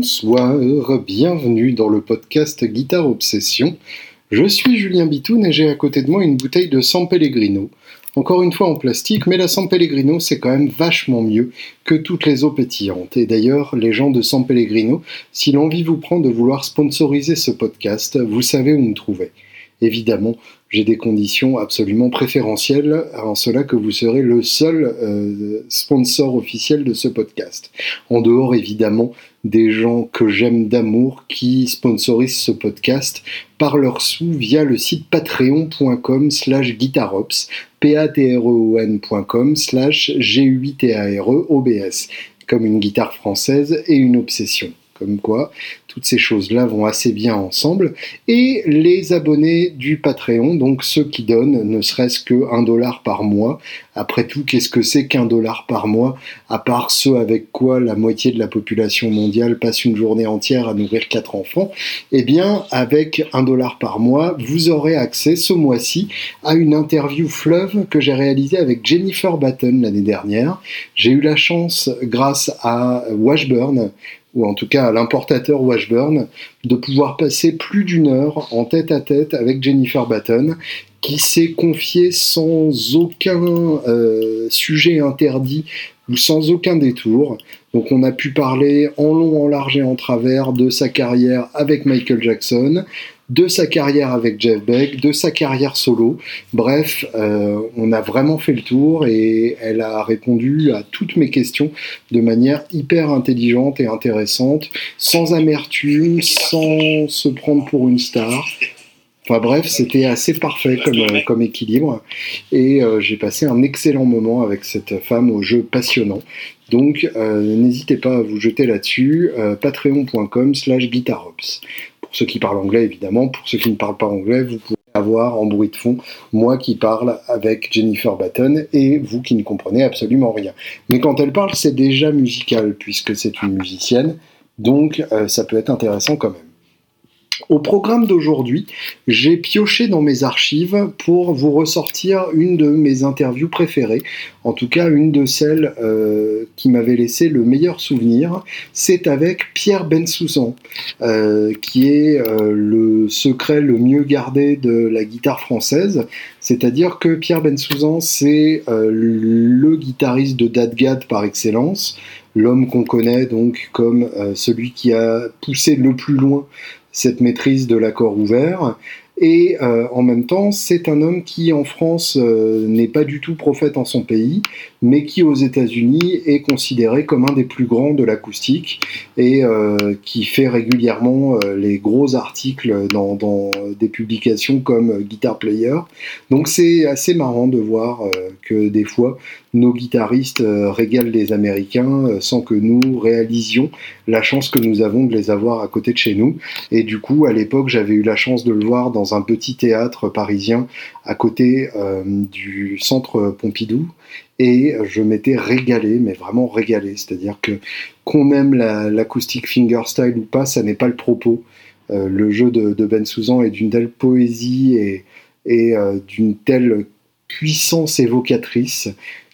Bonsoir, bienvenue dans le podcast Guitare Obsession. Je suis Julien Bitoun et j'ai à côté de moi une bouteille de San Pellegrino. Encore une fois en plastique, mais la San Pellegrino c'est quand même vachement mieux que toutes les eaux pétillantes. Et d'ailleurs, les gens de San Pellegrino, si l'envie vous prend de vouloir sponsoriser ce podcast, vous savez où nous trouver. Évidemment, j'ai des conditions absolument préférentielles, en cela que vous serez le seul euh, sponsor officiel de ce podcast. En dehors, évidemment, des gens que j'aime d'amour qui sponsorisent ce podcast par leurs sous via le site patreon.com slash guitarops, p a t r e o n.com slash g e comme une guitare française et une obsession. Comme quoi, toutes ces choses-là vont assez bien ensemble. Et les abonnés du Patreon, donc ceux qui donnent ne serait-ce que un dollar par mois. Après tout, qu'est-ce que c'est qu'un dollar par mois, à part ceux avec quoi la moitié de la population mondiale passe une journée entière à nourrir quatre enfants Eh bien, avec un dollar par mois, vous aurez accès ce mois-ci à une interview fleuve que j'ai réalisée avec Jennifer Batten l'année dernière. J'ai eu la chance, grâce à Washburn, ou en tout cas à l'importateur De pouvoir passer plus d'une heure en tête à tête avec Jennifer Batten, qui s'est confiée sans aucun euh, sujet interdit ou sans aucun détour. Donc on a pu parler en long, en large et en travers de sa carrière avec Michael Jackson, de sa carrière avec Jeff Beck, de sa carrière solo. Bref, euh, on a vraiment fait le tour et elle a répondu à toutes mes questions de manière hyper intelligente et intéressante, sans amertume, sans se prendre pour une star. Enfin bref, c'était assez parfait comme, euh, comme équilibre. Et euh, j'ai passé un excellent moment avec cette femme au jeu passionnant. Donc n'hésitez pas à vous jeter là-dessus, patreon.com slash guitarops pour ceux qui parlent anglais évidemment, pour ceux qui ne parlent pas anglais, vous pouvez avoir en bruit de fond moi qui parle avec Jennifer Batten et vous qui ne comprenez absolument rien. Mais quand elle parle, c'est déjà musical puisque c'est une musicienne, donc euh, ça peut être intéressant quand même. Au programme d'aujourd'hui, j'ai pioché dans mes archives pour vous ressortir une de mes interviews préférées, en tout cas une de celles euh, qui m'avait laissé le meilleur souvenir. C'est avec Pierre Bensoussan, euh, qui est euh, le secret le mieux gardé de la guitare française. C'est-à-dire que Pierre Bensoussan, c'est le guitariste de Dadgad par excellence, l'homme qu'on connaît donc comme celui qui a poussé le plus loin cette maîtrise de l'accord ouvert. Et euh, en même temps, c'est un homme qui, en France, euh, n'est pas du tout prophète en son pays, mais qui, aux États-Unis, est considéré comme un des plus grands de l'acoustique et euh, qui fait régulièrement les gros articles dans, dans, des publications comme Guitar Player. Donc, c'est assez marrant de voir que des fois, nos guitaristes euh, régalent les Américains euh, sans que nous réalisions la chance que nous avons de les avoir à côté de chez nous. Et du coup, à l'époque, j'avais eu la chance de le voir dans un petit théâtre parisien à côté euh, du centre Pompidou. Et je m'étais régalé, mais vraiment régalé. C'est-à-dire que qu'on aime l'acoustique fingerstyle ou pas, ça n'est pas le propos. le jeu de, Ben Souzan est d'une telle poésie et, et d'une telle puissance évocatrice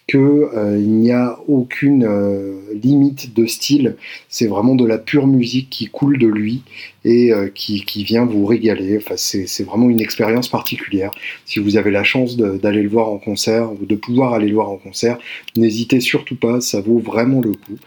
qu'il euh, n'y a aucune euh, limite de style. C'est vraiment de la pure musique qui coule de lui et euh, qui, vient vous régaler. Enfin, c'est vraiment une expérience particulière. Si vous avez la chance d'aller le voir en concert ou de pouvoir aller le voir en concert, n'hésitez surtout pas, ça vaut vraiment le coup.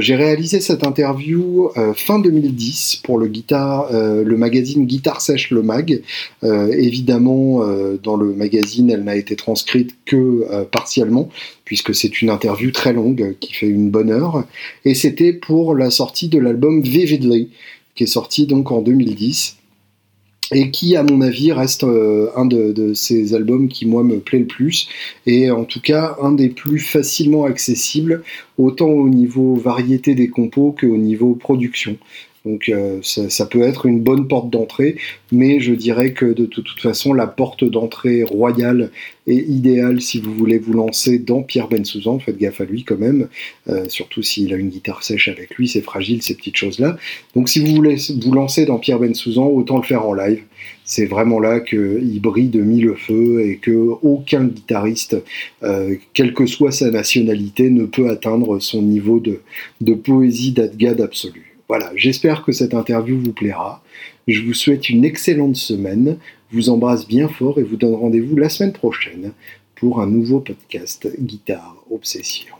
J'ai réalisé cette interview fin 2010 pour le, guitar, le magazine Guitare Sèche Le Mag. évidemment, dans le magazine, elle n'a été transcrite que partiellement puisque c'est une interview très longue qui fait une bonne heure. Et c'était pour la sortie de l'album Vividly, qui est sorti donc en 2010 et qui, à mon avis, reste euh, un de, ces albums qui, moi, me plaît le plus, et en tout cas, un des plus facilement accessibles, autant au niveau variété des compos qu'au niveau production. Donc euh, ça, peut être une bonne porte d'entrée, mais je dirais que de, toute façon, la porte d'entrée royale est idéale si vous voulez vous lancer dans Pierre Bensouzan. Faites gaffe à lui quand même, euh, surtout s'il a une guitare sèche avec lui, c'est fragile ces petites choses-là. Donc si vous voulez vous lancer dans Pierre Bensouzan, autant le faire en live. C'est vraiment là qu'il brille de mille feux et que aucun guitariste, euh, quelle que soit sa nationalité, ne peut atteindre son niveau de, de poésie d'Adgad absolu. Voilà, j'espère que cette interview vous plaira. Je vous souhaite une excellente semaine, vous embrasse bien fort et vous donne rendez-vous la semaine prochaine pour un nouveau podcast Guitare Obsession.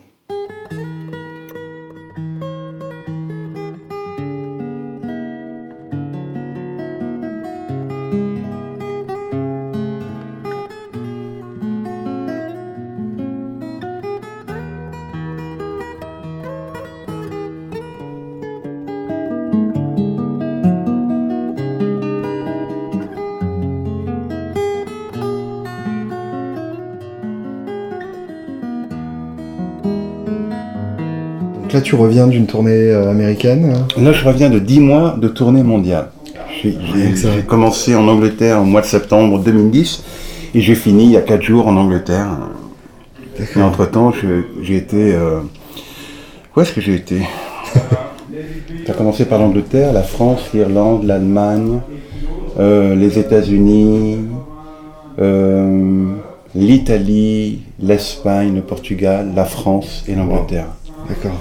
Là, tu reviens d'une tournée euh, américaine Là, je reviens de 10 mois de tournée mondiale. J'ai commencé en Angleterre au mois de septembre 2010 et j'ai fini il y a 4 jours en Angleterre. Et entre-temps, j'ai été... Euh, où est-ce que j'ai été? Ça a commencé par l'Angleterre, la France, l'Irlande, l'Allemagne, euh, les États-Unis, l'Italie, l'Espagne, le Portugal, la France et l'Angleterre. D'accord.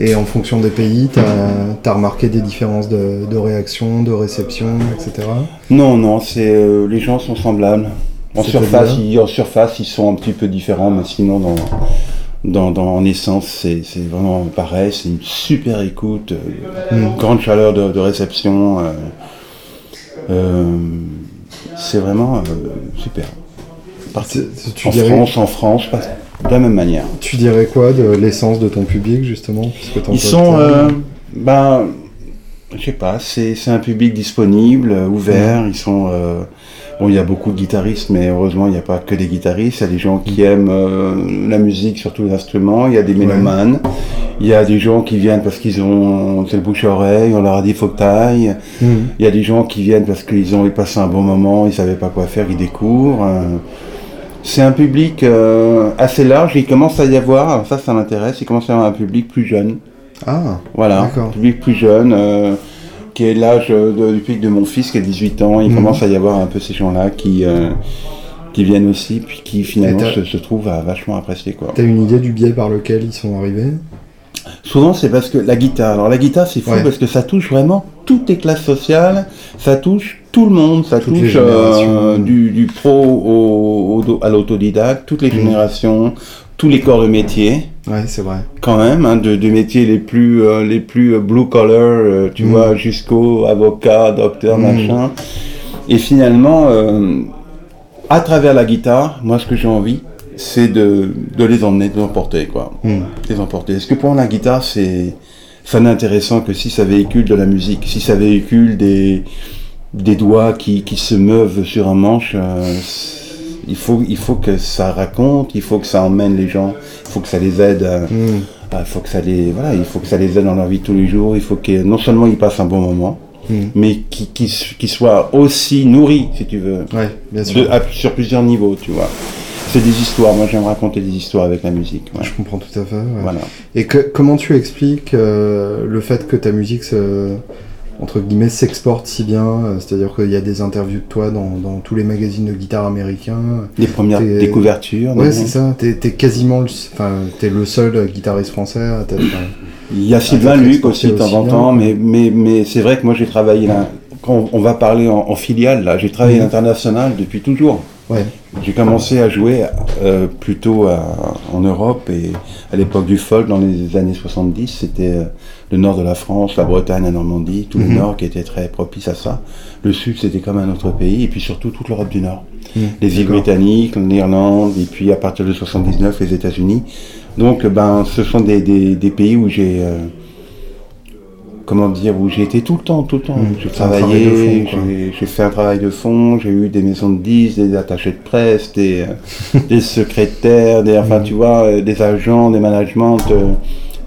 Et en fonction des pays, tu as, remarqué des différences de, réaction, de réception, etc. Non, non, c'est euh, les gens sont semblables. En surface, ils, en surface, ils sont un petit peu différents, mais sinon, dans, dans, en essence, c'est vraiment pareil. C'est une super écoute, euh, hmm. grande chaleur de, réception. Euh, c'est vraiment super. en France, en France, de la même manière. Tu dirais quoi de l'essence de ton public, justement Ils sont. Euh, ben, je sais pas, c'est un public disponible, euh, ouvert. Ils sont. Euh, bon, il y a beaucoup de guitaristes, mais heureusement, il n'y a pas que des guitaristes. Il y a des gens qui mm. aiment la musique sur tous les instruments. Il y a des mélomanes. Il y a des gens qui viennent parce qu'ils ont. C'est le bouche à oreille, on leur a dit faut que tailles. Mm. Il y a des gens qui viennent parce qu'ils ont passé un bon moment, ils savaient pas quoi faire, ils découvrent. C'est un public euh, assez large. Il commence à y avoir, ça, ça m'intéresse, il commence à y avoir un public plus jeune. Ah, voilà, un public plus jeune, euh, qui est l'âge du public de mon fils qui a 18 ans. Il mhm. commence à y avoir un peu ces gens-là qui, euh, qui viennent aussi, puis qui finalement se, trouvent à vachement apprécier. Tu as une idée du biais par lequel ils sont arrivés? Souvent, c'est parce que la guitare. Alors, la guitare, c'est fou parce que ça touche vraiment toutes les classes sociales, ça touche tout le monde, ça touche euh, du, pro au, à l'autodidacte, toutes les mmh. générations, tous les corps de métier. Ouais, c'est vrai. Quand même, hein, de, métiers les plus, euh, les plus blue collar, euh, tu mmh. vois, jusqu'au avocat, docteur, mmh. machin. Et finalement, à travers la guitare, moi, ce que j'ai envie, c'est de, les emmener, de les emporter, quoi. Hmm. Les emporter. Est-ce que pour la guitare, c'est ça n'est intéressant que si ça véhicule de la musique, si ça véhicule des, des doigts qui, qui se meuvent sur un manche, euh, il, faut, il faut que ça raconte, il faut que ça emmène les gens, il faut que ça les aide. Hmm. il faut que ça les voilà, il faut que ça les aide dans leur vie tous les jours. Il faut que non seulement ils passent un bon moment, hmm. mais qu'ils qu soient aussi nourris, si tu veux, bien sûr. sur plusieurs niveaux, tu vois. C'est des histoires. Moi, j'aime raconter des histoires avec la musique. Je comprends tout à fait. Voilà. Et que, comment tu expliques euh, le fait que ta musique se, entre guillemets s'exporte si bien? Euh, C'est-à-dire qu'il y a des interviews de toi dans, tous les magazines de guitare américains. Les premières découvertures. Ouais, c'est ça. T'es es quasiment, le, enfin, es le seul guitariste français. À Il y a Sylvain Luc aussi de temps en temps, mais, mais, mais c'est vrai que moi j'ai travaillé là. Quand on va parler en, filiale, là, j'ai travaillé à l'international depuis toujours. J'ai commencé à jouer euh, plutôt en Europe et à l'époque du folk, dans les années 70, c'était euh, le nord de la France, la Bretagne, la Normandie, tout le mhm. nord qui était très propice à ça. Le sud, c'était comme un autre pays, et puis surtout toute l'Europe du Nord. Mhm. Les îles britanniques, l'Irlande, et puis à partir de 79, les États-Unis. Donc, ben, ce sont des, pays où j'ai... Euh, comment dire, où j'ai été tout le temps, tout le temps. Mmh, j'ai travaillé, j'ai fait un travail de fond, j'ai eu des maisons de 10, des attachés de presse, des, euh, des secrétaires, des, enfin, mmh. tu vois, euh, des agents, des managements. Euh.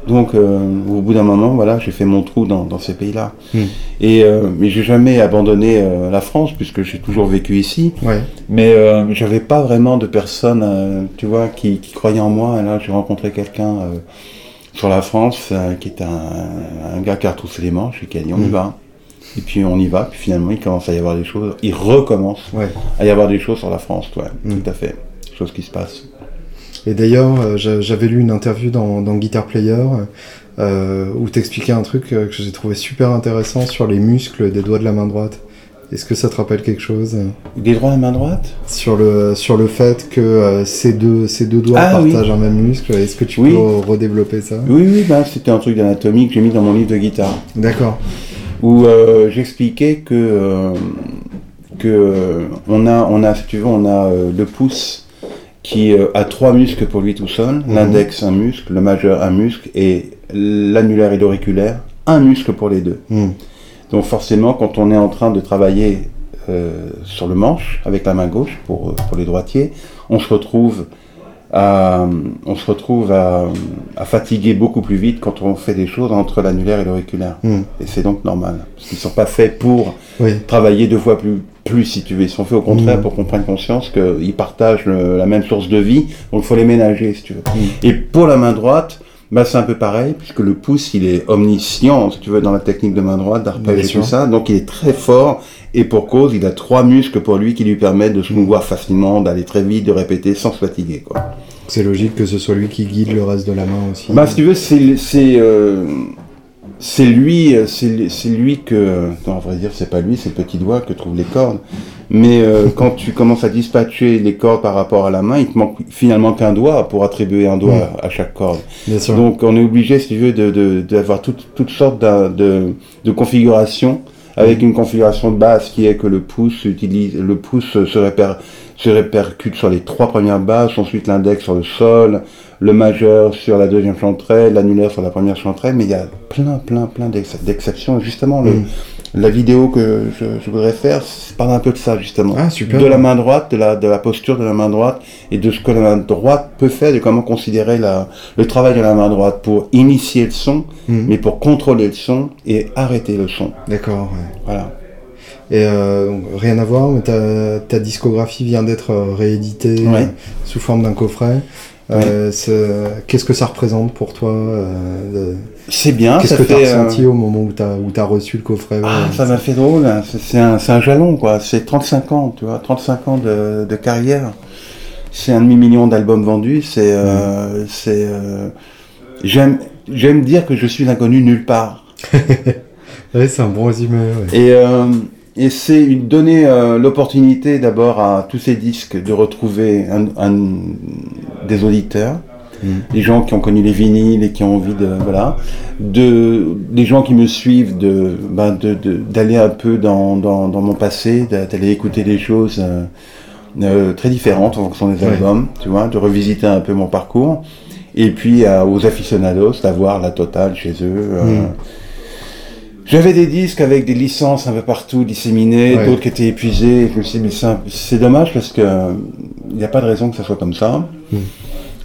donc, au bout d'un moment, voilà, j'ai fait mon trou dans, dans ces pays-là. Mmh. Et mais j'ai jamais abandonné la France puisque j'ai toujours vécu ici. Ouais. Mais j'avais pas vraiment de personnes, tu vois, qui, qui, croyaient en moi. Et là, j'ai rencontré quelqu'un sur la France, euh, qui est un, gars qui a retroussé les manches et qui a dit on y mm. va. Et puis on y va, puis finalement il commence à y avoir des choses, il recommence à y avoir des choses sur la France, ouais, mm. tout à fait, choses qui se passent. Et d'ailleurs, euh, j'avais lu une interview dans, Guitar Player où t'expliquais un truc que j'ai trouvé super intéressant sur les muscles des doigts de la main droite. Est-ce que ça te rappelle quelque chose? Des doigts de la main droite? Sur le, sur le fait que ces, deux, ces deux doigts ah partagent un même muscle. Est-ce que tu peux redévelopper ça? Oui, oui, bah, c'était un truc d'anatomie que j'ai mis dans mon livre de guitare. D'accord. Où j'expliquais que, que on, a, on a, si tu veux, on a le pouce qui euh, a trois muscles pour lui tout seul, mhm. l'index un muscle, le majeur un muscle et l'annulaire et l'auriculaire un muscle pour les deux. Mhm. Donc forcément, quand on est en train de travailler euh, sur le manche avec la main gauche pour, euh, pour les droitiers, on se retrouve à, on se retrouve à, fatiguer beaucoup plus vite quand on fait des choses entre l'annulaire et l'auriculaire. Hmm. Et c'est donc normal. Parce qu'ils ne sont pas faits pour travailler deux fois plus, plus, si tu veux. Ils sont faits au contraire hmm. pour qu'on prenne conscience qu'ils partagent la même source de vie. Donc il faut les ménager, si tu veux. Hmm. Et pour la main droite, bah, c'est un peu pareil, puisque le pouce, il est omniscient, si tu veux, dans la technique de main droite, d'arpège et tout ça. Donc il est très fort, et pour cause, il a trois muscles pour lui qui lui permettent de se mouvoir facilement, d'aller très vite, de répéter sans se fatiguer, quoi. C'est logique que ce soit lui qui guide le reste de la main aussi. Bah, si tu veux, c'est c'est euh, c'est lui, c'est lui que, non, à vrai dire, c'est pas lui, c'est le petit doigt que trouvent les cordes. Mais euh, quand tu commences à dispatcher les cordes par rapport à la main, il te manque finalement qu'un doigt pour attribuer un doigt mm. à chaque corde. Donc on est obligé, si tu veux, d'avoir de, de, toutes, toutes sortes de, de configurations avec mm. une configuration de base qui est que le pouce utilise, le pouce se, répère, se répercute sur les trois premières bases, ensuite l'index sur le sol, le majeur sur la deuxième chanterelle, l'annulaire sur la première chanterelle, mais il y a plein, plein, plein d'exceptions. Justement, le, mm la vidéo que je, voudrais faire parle un peu de ça justement. Ah, super. De la main droite, de la, de la posture de la main droite et de ce que la main droite peut faire, de comment considérer la, le travail de la main droite pour initier le son, mhm. mais pour contrôler le son et arrêter le son. D'accord. Voilà. Et euh, rien à voir, mais ta, ta discographie vient d'être rééditée sous forme d'un coffret. Euh, qu'est-ce que ça représente pour toi euh, C'est bien. Qu'est-ce que tu as euh, ressenti au moment où tu as, as, reçu le coffret ah, Ça m'a fait drôle. Hein. C'est un, un, jalon, quoi. C'est 35 ans, tu vois, 35 ans de, de carrière. C'est un demi-million d'albums vendus. C'est, j'aime, dire que je suis inconnu nulle part. ouais, c'est un bon résumé. Et et c'est donner euh, l'opportunité d'abord à tous ces disques de retrouver un, des auditeurs, mm. des gens qui ont connu les vinyles et qui ont envie de voilà, de des gens qui me suivent de ben d'aller un peu dans, dans, dans mon passé, d'aller écouter des choses euh, euh, très différentes en fonction des albums, tu vois, de revisiter un peu mon parcours, et puis aux aficionados d'avoir la totale chez eux. Mm. J'avais des disques avec des licences un peu partout disséminées, d'autres qui étaient épuisés. Je me suis dit, c'est dommage parce que il n'y a pas de raison que ça soit comme ça. Hmm.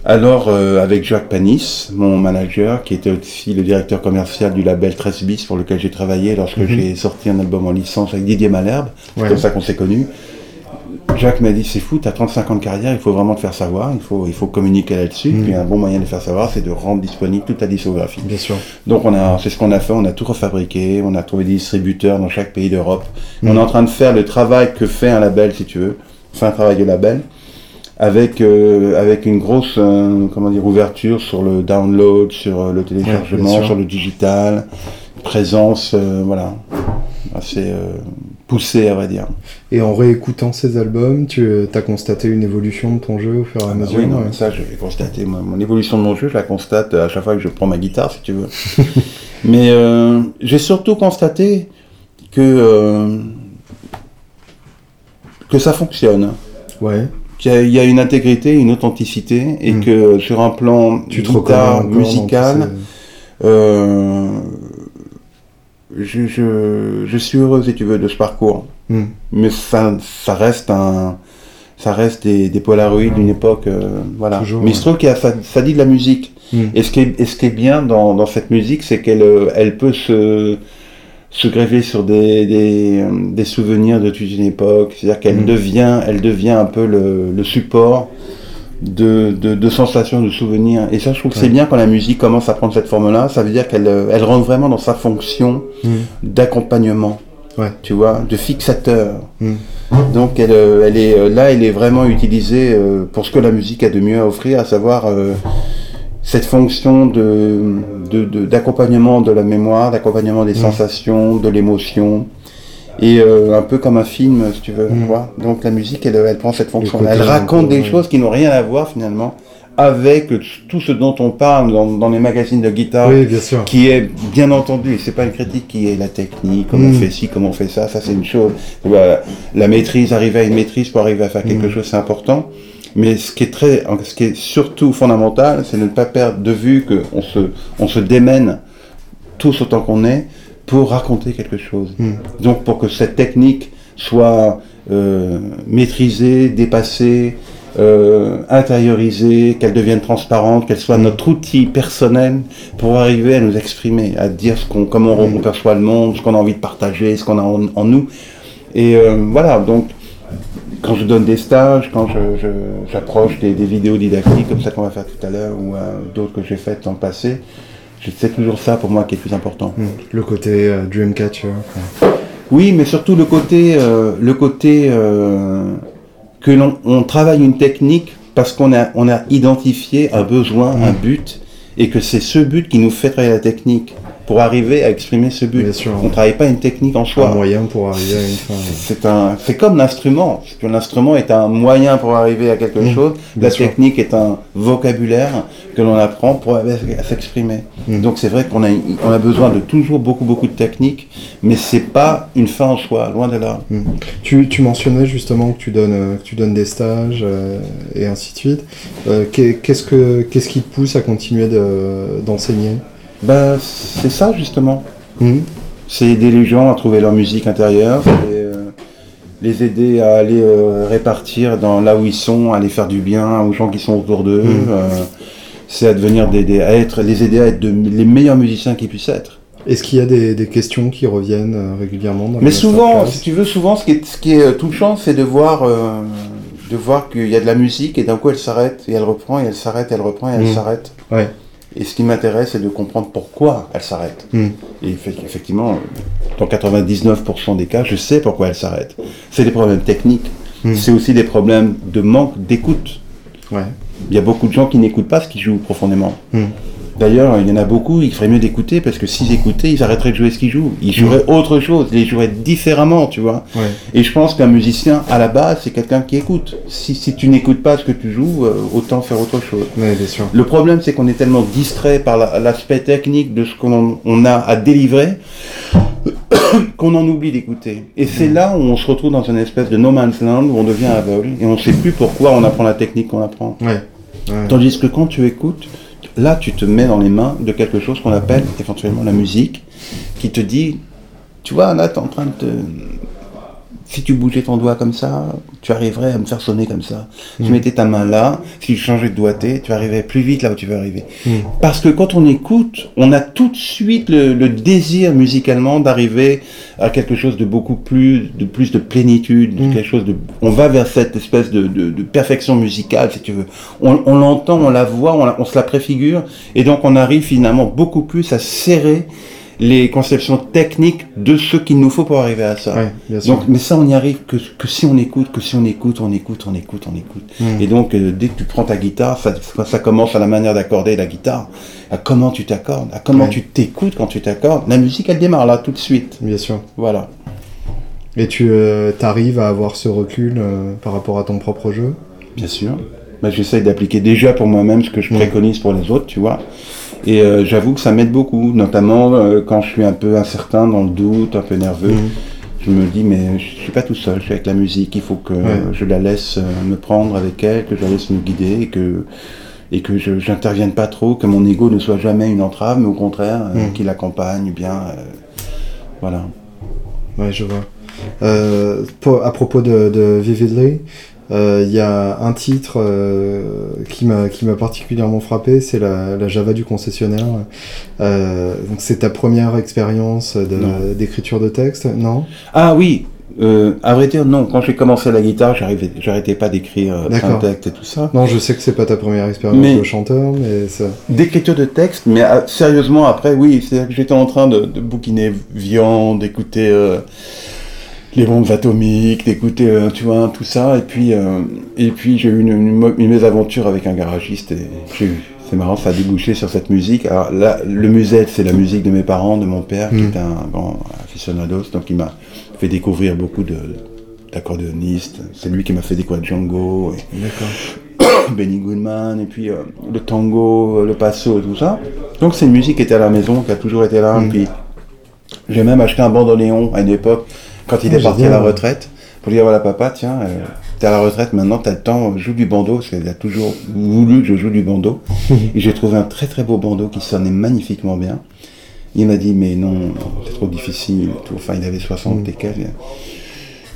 Alors, euh, avec Jacques Panis, mon manager, qui était aussi le directeur commercial du label 13 bis pour lequel j'ai travaillé lorsque hmm. j'ai sorti un album en licence avec Didier Malherbe, c'est comme ça qu'on s'est connus. Jacques m'a dit c'est fou, tu as 35 ans de carrière, il faut vraiment te faire savoir, il faut, il faut communiquer là-dessus. Mm. Puis un bon moyen de faire savoir, c'est de rendre disponible toute ta discographie. Bien sûr. Donc on a, c'est ce qu'on a fait, on a tout refabriqué, on a trouvé des distributeurs dans chaque pays d'Europe. On est en train de faire le travail que fait un label, si tu veux, on fait un travail de label avec euh, avec une grosse euh, comment dire ouverture sur le download, sur euh, le téléchargement, sur le digital, présence, voilà, assez poussé, à vrai dire. Et en réécoutant ces albums, tu euh, as constaté une évolution de ton jeu au fur et à ah bah mesure Oui, ça, j'ai constaté. Mon évolution de mon jeu, je la constate à chaque fois que je prends ma guitare, si tu veux. Mais euh, j'ai surtout constaté que, euh, que ça fonctionne. Ouais. Qu'il y, a une intégrité, une authenticité, et hmm. que sur un plan tu guitare, musical, je, je, suis heureux, si tu veux, de ce parcours. Hmm. Mais ça, ça reste un, ça reste des, des polaroïdes d'une époque, euh, voilà. Mais il se trouve que ça, ça, dit de la musique. Hmm. Et, ce qui est, et ce qui est bien dans, dans cette musique, c'est qu'elle euh, elle peut se, se greffer sur des, des, des souvenirs de toute une époque. C'est-à-dire qu'elle hmm. devient, elle devient un peu le, le support de, de, de, sensations, de souvenirs. Et ça, je trouve que c'est bien quand la musique commence à prendre cette forme-là. Ça veut dire qu'elle elle rentre vraiment dans sa fonction mm. d'accompagnement, ouais. tu vois, de fixateur. Mm. Donc elle, elle est euh, là, elle est vraiment utilisée euh, pour ce que la musique a de mieux à offrir, à savoir euh, cette fonction de, d'accompagnement de, la mémoire, d'accompagnement des mmh. sensations, de l'émotion. Et euh, un peu comme un film, si tu veux. Mmh. Donc la musique, elle, elle prend cette fonction. Elle raconte des choses qui n'ont rien à voir finalement avec tout ce dont on parle dans, les magazines de guitare, qui est bien entendu, c'est pas une critique qui est la technique, comment on mm. fait ci, comment on fait ça, ça c'est une chose. La maîtrise, arriver à une maîtrise pour arriver à faire quelque mm. chose, c'est important. Mais ce qui est très, ce qui est surtout fondamental, c'est de ne pas perdre de vue qu'on se, on se démène tous autant qu'on est pour raconter quelque chose. Mm. Donc pour que cette technique soit euh, maîtrisée, dépassée, euh, intériorisée, qu'elle devienne transparente, qu'elle soit notre outil personnel pour arriver à nous exprimer, à dire ce qu'on, comment on perçoit le monde, ce qu'on a envie de partager, ce qu'on a en, nous. Et euh, voilà, donc quand je donne des stages, quand je, j'approche des, vidéos didactiques comme ça qu'on va faire tout à l'heure ou d'autres que j'ai faites dans le passé, c'est toujours ça pour moi qui est plus important. Hmm. Le côté Dreamcatcher. Oui, mais surtout le côté, le côté que l'on travaille une technique parce qu'on a, on a identifié un besoin, un mmh. but, et que c'est ce but qui nous fait travailler la technique pour arriver à exprimer ce but. On ne travaille pas une technique en soi. Un moyen pour arriver à une fin. C'est un, c'est comme l'instrument. L'instrument est un moyen pour arriver à quelque mmh, chose. La technique est un vocabulaire que l'on apprend pour s'exprimer. Mmh. Donc c'est vrai qu'on a, on a besoin de toujours beaucoup beaucoup de techniques, mais c'est pas une fin en soi, loin de là. Mmh. Tu, tu, mentionnais justement que tu donnes, euh, que tu donnes des stages euh, et ainsi de suite. Euh, qu'est-ce que, qu'est-ce qui te pousse à continuer d'enseigner? Ben, c'est ça justement. Hmm. C'est aider les gens à trouver leur musique intérieure, et, euh, les aider à aller euh, répartir dans là où ils sont, à aller faire du bien aux gens qui sont autour d'eux. Hmm. Euh, c'est à devenir des, à être, les aider à être les meilleurs musiciens qu'ils puissent être. Est-ce qu'il y a des, questions qui reviennent régulièrement dans Mais souvent, si tu veux, souvent, ce qui est, ce qui est touchant, c'est de voir, de voir qu'il y a de la musique et d'un coup elle s'arrête et elle reprend et elle s'arrête, elle reprend et elle hmm. s'arrête. Ouais. Et ce qui m'intéresse, c'est de comprendre pourquoi elle s'arrête. Hmm. Et effectivement, dans 99% des cas, je sais pourquoi elle s'arrête. C'est des problèmes techniques. Hmm. C'est aussi des problèmes de manque d'écoute. Ouais. Il y a beaucoup de gens qui n'écoutent pas ce qu'ils jouent profondément. Hmm. D'ailleurs, il y en a beaucoup, il ferait mieux d'écouter parce que s'ils écoutaient, ils arrêteraient de jouer ce qu'ils jouent. Ils joueraient autre chose, ils joueraient différemment, tu vois. Et je pense qu'un musicien, à la base, c'est quelqu'un qui écoute. Si, si tu n'écoutes pas ce que tu joues, euh, autant faire autre chose. bien sûr. Le problème, c'est qu'on est tellement distrait par l'aspect technique de ce qu'on on a à délivrer qu'on en oublie d'écouter. Et c'est là où on se retrouve dans une espèce de no man's land où on devient aveugle et on ne sait plus pourquoi on apprend la technique qu'on apprend. Tandis que quand tu écoutes, là, tu te mets dans les mains de quelque chose qu'on appelle éventuellement la musique, qui te dit, tu vois, là, tu es en train de te si tu bougeais ton doigt comme ça, tu arriverais à me faire sonner comme ça. Si tu mm. mettais ta main là, si tu changeais de doigté, tu arriverais plus vite là où tu veux arriver. Mm. Parce que quand on écoute, on a tout de suite le, désir musicalement d'arriver à quelque chose de beaucoup plus, de plus de plénitude, mm. quelque chose de, on va vers cette espèce de, perfection musicale, si tu veux. On, l'entend, on la voit, on, on se la préfigure, et donc on arrive finalement beaucoup plus à serrer les conceptions techniques de ce qu'il nous faut pour arriver à ça. donc, mais ça, on n'y arrive que, que, si on écoute, que si on écoute, on écoute, on écoute, on écoute. Hmm. Et donc, euh, dès que tu prends ta guitare, ça, ça commence à la manière d'accorder la guitare, à comment tu t'accordes, à comment tu t'écoutes quand tu t'accordes. La musique, elle démarre là tout de suite. Bien sûr. Voilà. Et tu euh, arrives à avoir ce recul euh, par rapport à ton propre jeu? Bien sûr. Bah, J'essaye d'appliquer déjà pour moi-même ce que je hmm. préconise pour les autres, tu vois. Et euh, j'avoue que ça m'aide beaucoup, notamment euh, quand je suis un peu incertain, dans le doute, un peu nerveux. Mhm. Je me dis, mais je suis pas tout seul, je suis avec la musique, il faut que je la laisse euh, me prendre avec elle, que je la laisse me guider et que, et que je n'intervienne pas trop, que mon ego ne soit jamais une entrave, mais au contraire, mhm. qu'il accompagne bien. voilà. Ouais, je vois. à propos de, de Vividly, il euh, y a un titre euh, qui m'a particulièrement frappé, c'est la, Java du concessionnaire. Euh, donc c'est ta première expérience d'écriture de, texte, non? Ah oui. à vrai dire, non. Quand j'ai commencé la guitare, j'arrêtais pas d'écrire un texte et tout ça. Non, je sais que c'est pas ta première expérience de chanteur, mais ça... d'écriture de texte. Mais sérieusement, après, oui, c'est que j'étais en train de, de bouquiner Viande, d'écouter les bombes atomiques, d'écouter, euh, tu vois, tout ça. Et puis, euh, et puis j'ai eu une, une, mésaventure avec un garagiste et j'ai eu c'est marrant, ça a débouché sur cette musique. Alors là, le musette, c'est la musique de mes parents, de mon père, qui mm. est un grand aficionados, donc il m'a fait découvrir beaucoup d'accordéonistes. C'est lui qui m'a fait découvrir Django, et Benny Goodman, et puis euh, le tango, le passo, et tout ça. Donc c'est une musique qui était à la maison, qui a toujours été là. Mm. Puis j'ai même acheté un bandoneon à une époque, quand il est parti à la retraite, pour dire voilà papa, tiens. Euh, t'es à la retraite maintenant, t'as le temps, joue du bandeau, parce qu'il a toujours voulu que je joue du bandeau. et j'ai trouvé un très très beau bandeau qui sonnait magnifiquement bien. Il m'a dit, mais non, c'est trop difficile. Enfin, il avait 60 mm. et quelques.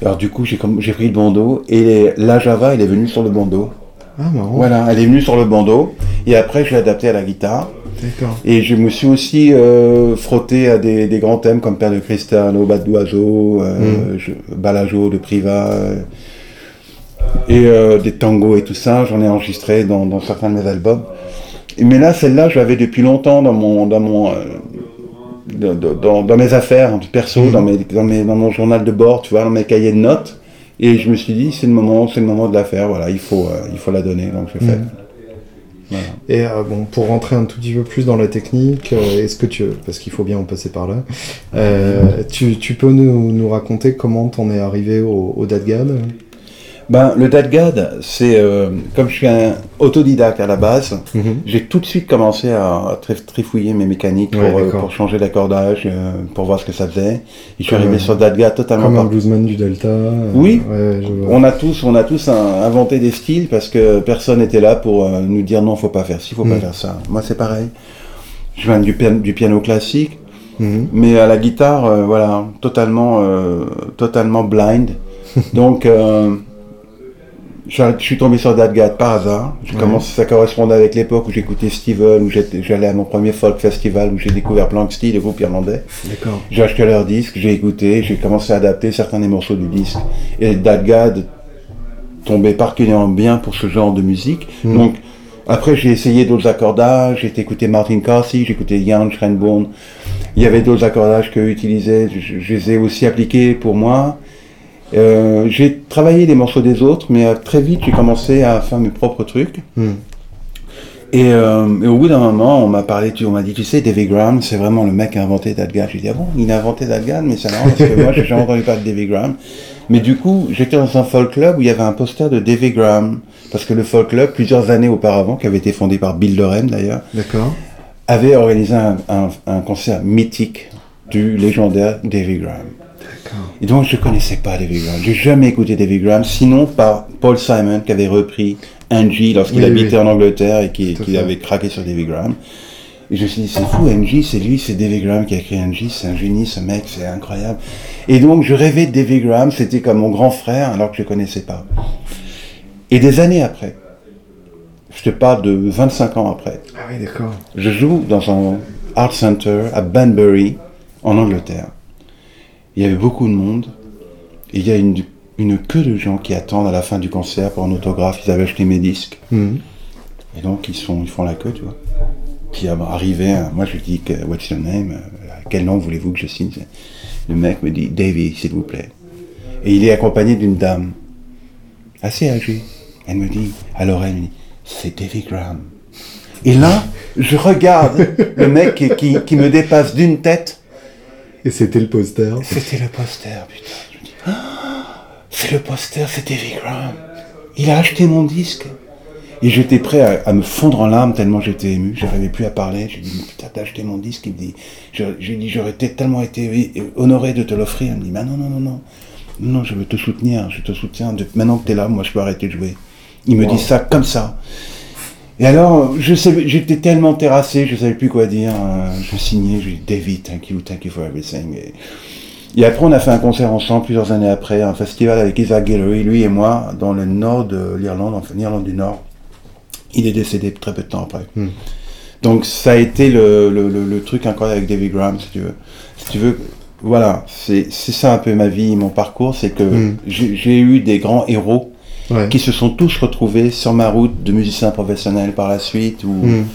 Alors du coup, j'ai pris le bandeau, et la Java, elle est venue sur le bandeau. Ah, marrant. Voilà, elle est venue sur le bandeau, et après, je l'ai adapté à la guitare. Et je me suis aussi euh, frotté à des, grands thèmes comme Père de Cristal, Au bas d'oiseau, euh, mm. Balajo de Priva. Euh, et euh, des tangos et tout ça, j'en ai enregistré dans, certains de mes albums. Mais là, celle-là, je l'avais depuis longtemps dans mon, dans mon, euh, dans, mes affaires perso, mhm. dans, mes, dans, mes, dans mon journal de bord, tu vois, dans mes cahiers de notes. Et je me suis dit, c'est le moment, c'est le moment de la faire. Voilà, il faut, euh, il faut la donner. Donc je fais. Et bon, pour rentrer un tout petit peu plus dans la technique, est-ce que tu, parce qu'il faut bien en passer par là, tu, tu, peux nous, nous raconter comment t'en es arrivé au, au ben, le DADGAD, c'est euh, comme je suis un autodidacte à la base, mhm. j'ai tout de suite commencé à trifouiller mes mécaniques pour, euh, changer d'accordage, euh, pour voir ce que ça faisait. Et je suis arrivé sur DADGAD totalement. Comme un bluesman du Delta. Oui. on a tous, on a tous inventé des styles parce que personne n'était là pour nous dire non, faut pas faire ci, faut pas mhm. faire ça. Moi, c'est pareil. Je viens du, du piano classique, mhm. mais à la guitare, voilà, totalement, totalement blind. Donc je suis tombé sur Dadgad par hasard. Ça correspondait avec l'époque où j'écoutais Steven, où j'allais à mon premier folk festival où j'ai découvert Planksty, le groupe irlandais. J'ai acheté leur disque, j'ai écouté, j'ai commencé à adapter certains des morceaux du disque. Et Dadgad tombait particulièrement bien pour ce genre de musique. Hmm. Donc, après, j'ai essayé d'autres accordages, j'ai écouté Martin Carsey, j'ai écouté Jan Schrenborn. Il y avait d'autres accordages qu'eux utilisaient, je, je, les ai aussi appliqués pour moi. Euh, j'ai travaillé les morceaux des autres, mais euh, très vite j'ai commencé à faire mes propres trucs. Hmm. Euh, et, au bout d'un moment, on m'a parlé, on m'a dit, tu sais, David Graham, c'est vraiment le mec qui a inventé Dadgan. J'ai dit, ah bon, il a inventé Dadgan, mais c'est marrant parce que moi, j'ai jamais entendu parler de David Graham. Mais du coup, j'étais dans un folk club où il y avait un poster de David Graham. Parce que le folk club, plusieurs années auparavant, qui avait été fondé par Bill Loren d'ailleurs, avait organisé un, un concert mythique du légendaire David Graham. Et donc je ne connaissais pas David Graham. J'ai jamais écouté David Graham, sinon par Paul Simon qui avait repris Angie lorsqu'il habitait en Angleterre et qui, avait craqué sur David Graham. Et je me suis dit, c'est fou, Angie, c'est lui, c'est David Graham qui a écrit Angie, c'est un génie, ce mec, c'est incroyable. Et donc je rêvais de David Graham, c'était comme mon grand frère alors que je ne connaissais pas. Et des années après, je te parle de 25 ans après. Ah oui, d'accord. Je joue dans un art center à Banbury, en Angleterre il y avait beaucoup de monde. Et il y a une, une, queue de gens qui attendent à la fin du concert pour un autographe. Ils avaient acheté mes disques. Mhm. Et donc, ils, sont, ils font la queue, tu vois. Puis, arrivé, moi, je lui dis, what's your name? Quel nom voulez-vous que je signe? Le mec me dit, Davy, s'il vous plaît. Et il est accompagné d'une dame, assez âgée. Elle me dit, alors elle me dit, c'est Davy Graham. Et là, je regarde le mec qui, qui me dépasse d'une tête et c'était le poster C'était le poster, putain. Je me dis, ah, c'est le poster, c'est David Graham. Il a acheté mon disque. Et j'étais prêt à, me fondre en larmes tellement j'étais ému. J'arrivais plus à parler. J'ai dit, putain, t'as acheté mon disque. Il me dit, j'ai dit, j'aurais tellement été honoré de te l'offrir. Il me dit, mais non, non, non, non. Non, je veux te soutenir. Je te soutiens. Maintenant que t'es là, moi, je peux arrêter de jouer. Il me dit ça comme ça. Et alors, j'étais tellement terrassé, je ne savais plus quoi dire. Euh, je signais, je dis David, thank you, thank you for everything. Et, après, on a fait un concert ensemble plusieurs années après, un festival avec Isaac Gallery, lui et moi, dans le nord de l'Irlande, enfin l'Irlande du Nord. Il est décédé très peu de temps après. Hmm. Donc ça a été le, truc incroyable avec David Graham, si tu veux. Si tu veux, voilà, c'est ça un peu ma vie, mon parcours, c'est que hmm. j'ai eu des grands héros qui se sont tous retrouvés sur ma route de musicien professionnel par la suite, où, hmm.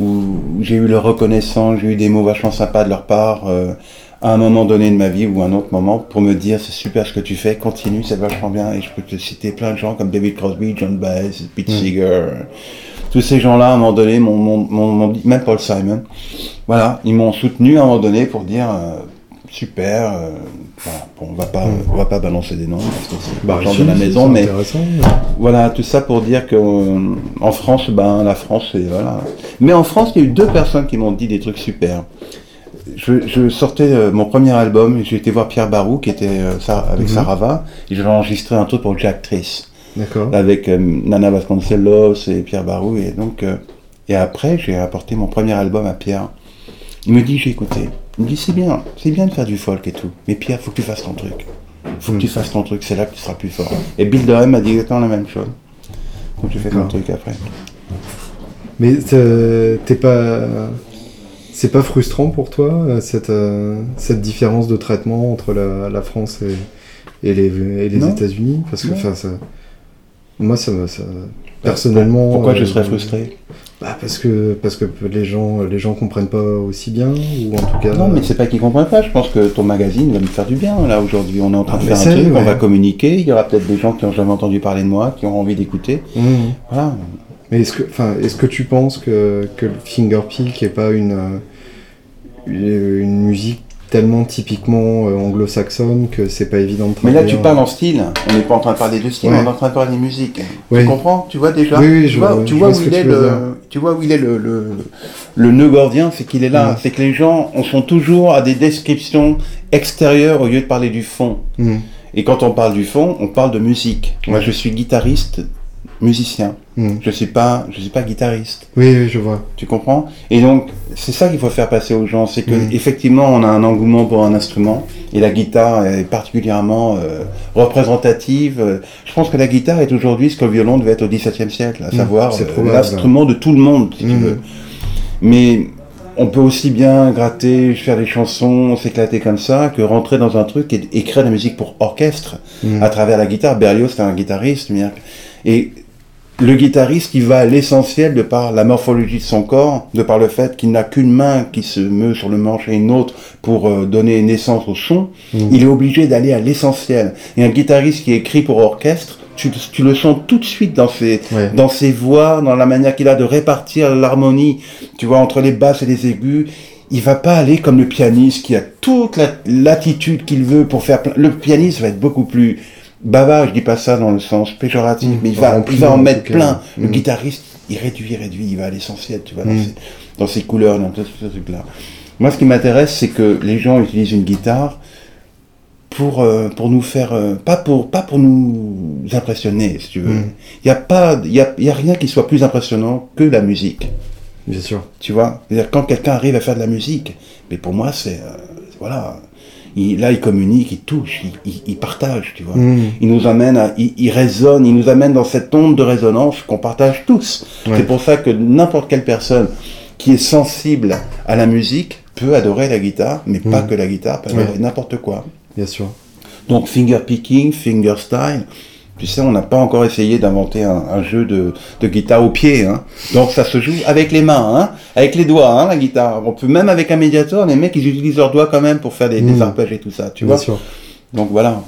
où j'ai eu leur reconnaissance, j'ai eu des mots vachement sympas de leur part euh, à un moment donné de ma vie ou un autre moment pour me dire c'est super ce que tu fais, continue, c'est vachement bien. Et je peux te citer plein de gens comme David Crosby, John Baez, Pete hmm. Seeger, tous ces gens-là, à un moment donné, m'ont dit, même Paul Simon, voilà, ils m'ont soutenu à un moment donné pour dire, euh, super, euh, on va pas, on va pas balancer des noms, parce que c'est bah, de la maison, mais voilà, tout ça pour dire que en France, ben, la France, c'est, voilà. Mais en France, il y a eu deux personnes qui m'ont dit des trucs super je, sortais euh, mon premier album, j'ai été voir Pierre Barou qui était euh, avec mhm. Sarava, et j'avais enregistré un truc pour Jack Triss. D'accord. Avec euh, Nana Vasconcelos et Pierre Barou, et donc, et après, j'ai apporté mon premier album à Pierre. Il me dit, j'ai écouté. Il me dit, c'est bien, c'est bien de faire du folk et tout, mais Pierre, faut que tu fasses ton truc. Faut que tu mhm. fasses ton truc, c'est là que tu seras plus fort. Et Bill Durham m'a dit exactement la même chose. Que tu fais ton truc après. Mais t'es pas c'est pas frustrant pour toi, euh, cette, euh, cette différence de traitement entre la, France et, et les, les États-Unis? Parce que ça, moi, ça, ça personnellement. Pourquoi je serais euh, frustré? Bah parce que parce que les gens les gens comprennent pas aussi bien ou en tout cas. Non, mais c'est pas qu'ils comprennent pas. Je pense que ton magazine va me faire du bien là aujourd'hui. On est en train de ah, faire un truc, on va communiquer. Il y aura peut-être des gens qui n'ont jamais entendu parler de moi, qui ont envie d'écouter. Mmh. Voilà. Mais est-ce que, enfin, est-ce que tu penses que, que le fingerpick n'est pas une, euh, une musique tellement typiquement euh, anglo-saxonne que c'est pas évident de travailler. Mais là, tu parles en style. On n'est pas en train de parler de style, on est en train de parler de musique. Tu comprends? Tu vois déjà? Oui, je vois, tu, vois, où il est le, tu vois où il est le, le, nœud gordien, c'est qu'il est là. C'est que les gens on sont toujours à des descriptions extérieures au lieu de parler du fond. Mm. Et quand on parle du fond, on parle de musique. Moi, je suis guitariste musicien. Hmm. Je suis pas, je suis pas guitariste. Oui, je vois. Tu comprends? Et donc, c'est ça qu'il faut faire passer aux gens, c'est que hmm. effectivement, on a un engouement pour un instrument et la guitare est particulièrement euh, représentative. Je pense que la guitare est aujourd'hui ce que le violon devait être au XVIIe siècle, à hmm. savoir euh, l'instrument de tout le monde, si tu veux. Mais on peut aussi bien gratter, faire des chansons, s'éclater comme ça, que rentrer dans un truc et, et créer de la musique pour orchestre à travers la guitare. Berlioz, c'était un guitariste. Et le guitariste qui va à l'essentiel de par la morphologie de son corps, de par le fait qu'il n'a qu'une main qui se meut sur le manche et une autre pour euh, donner naissance au son, mmh. il est obligé d'aller à l'essentiel. Et un guitariste qui écrit pour orchestre, tu, le sens tout de suite dans ses, dans ses voix, dans la manière qu'il a de répartir l'harmonie, tu vois, entre les basses et les aigus. Il va pas aller comme le pianiste qui a toute la l'attitude qu'il veut pour faire Le pianiste va être beaucoup plus bavard, je dis pas ça dans le sens péjoratif, mmh. mais il va, il va en mettre plein. Le mmh. guitariste, il réduit, il réduit, il va à l'essentiel, tu vois, dans, mmh. dans, ses, couleurs, dans tout ce truc-là. Moi, ce qui m'intéresse, c'est que les gens utilisent une guitare pour, euh, pour nous faire, euh, pas, pour, pas pour nous impressionner, si tu veux. Il n'y a, pas, y a, y a rien qui soit plus impressionnant que la musique. Bien sûr. Tu vois C'est-à-dire, quand quelqu'un arrive à faire de la musique, mais pour moi, c'est. Euh, voilà il, là, il communique, il touche, il, partage, tu vois. Mm. Il nous amène à, il, résonne, il nous amène dans cette onde de résonance qu'on partage tous. C'est pour ça que n'importe quelle personne qui est sensible à la musique peut adorer la guitare, mais pas mm. que la guitare, peut adorer n'importe quoi. Bien sûr. Donc finger picking, finger style, tu sais, on n'a pas encore essayé d'inventer un, jeu de, guitare au pied. Hein. Donc ça se joue avec les mains, hein, avec les doigts, hein, la guitare. On peut même avec un médiator, les mecs ils utilisent leurs doigts quand même pour faire des, mmh. arpèges et tout ça, tu vois. Sûr. Donc voilà.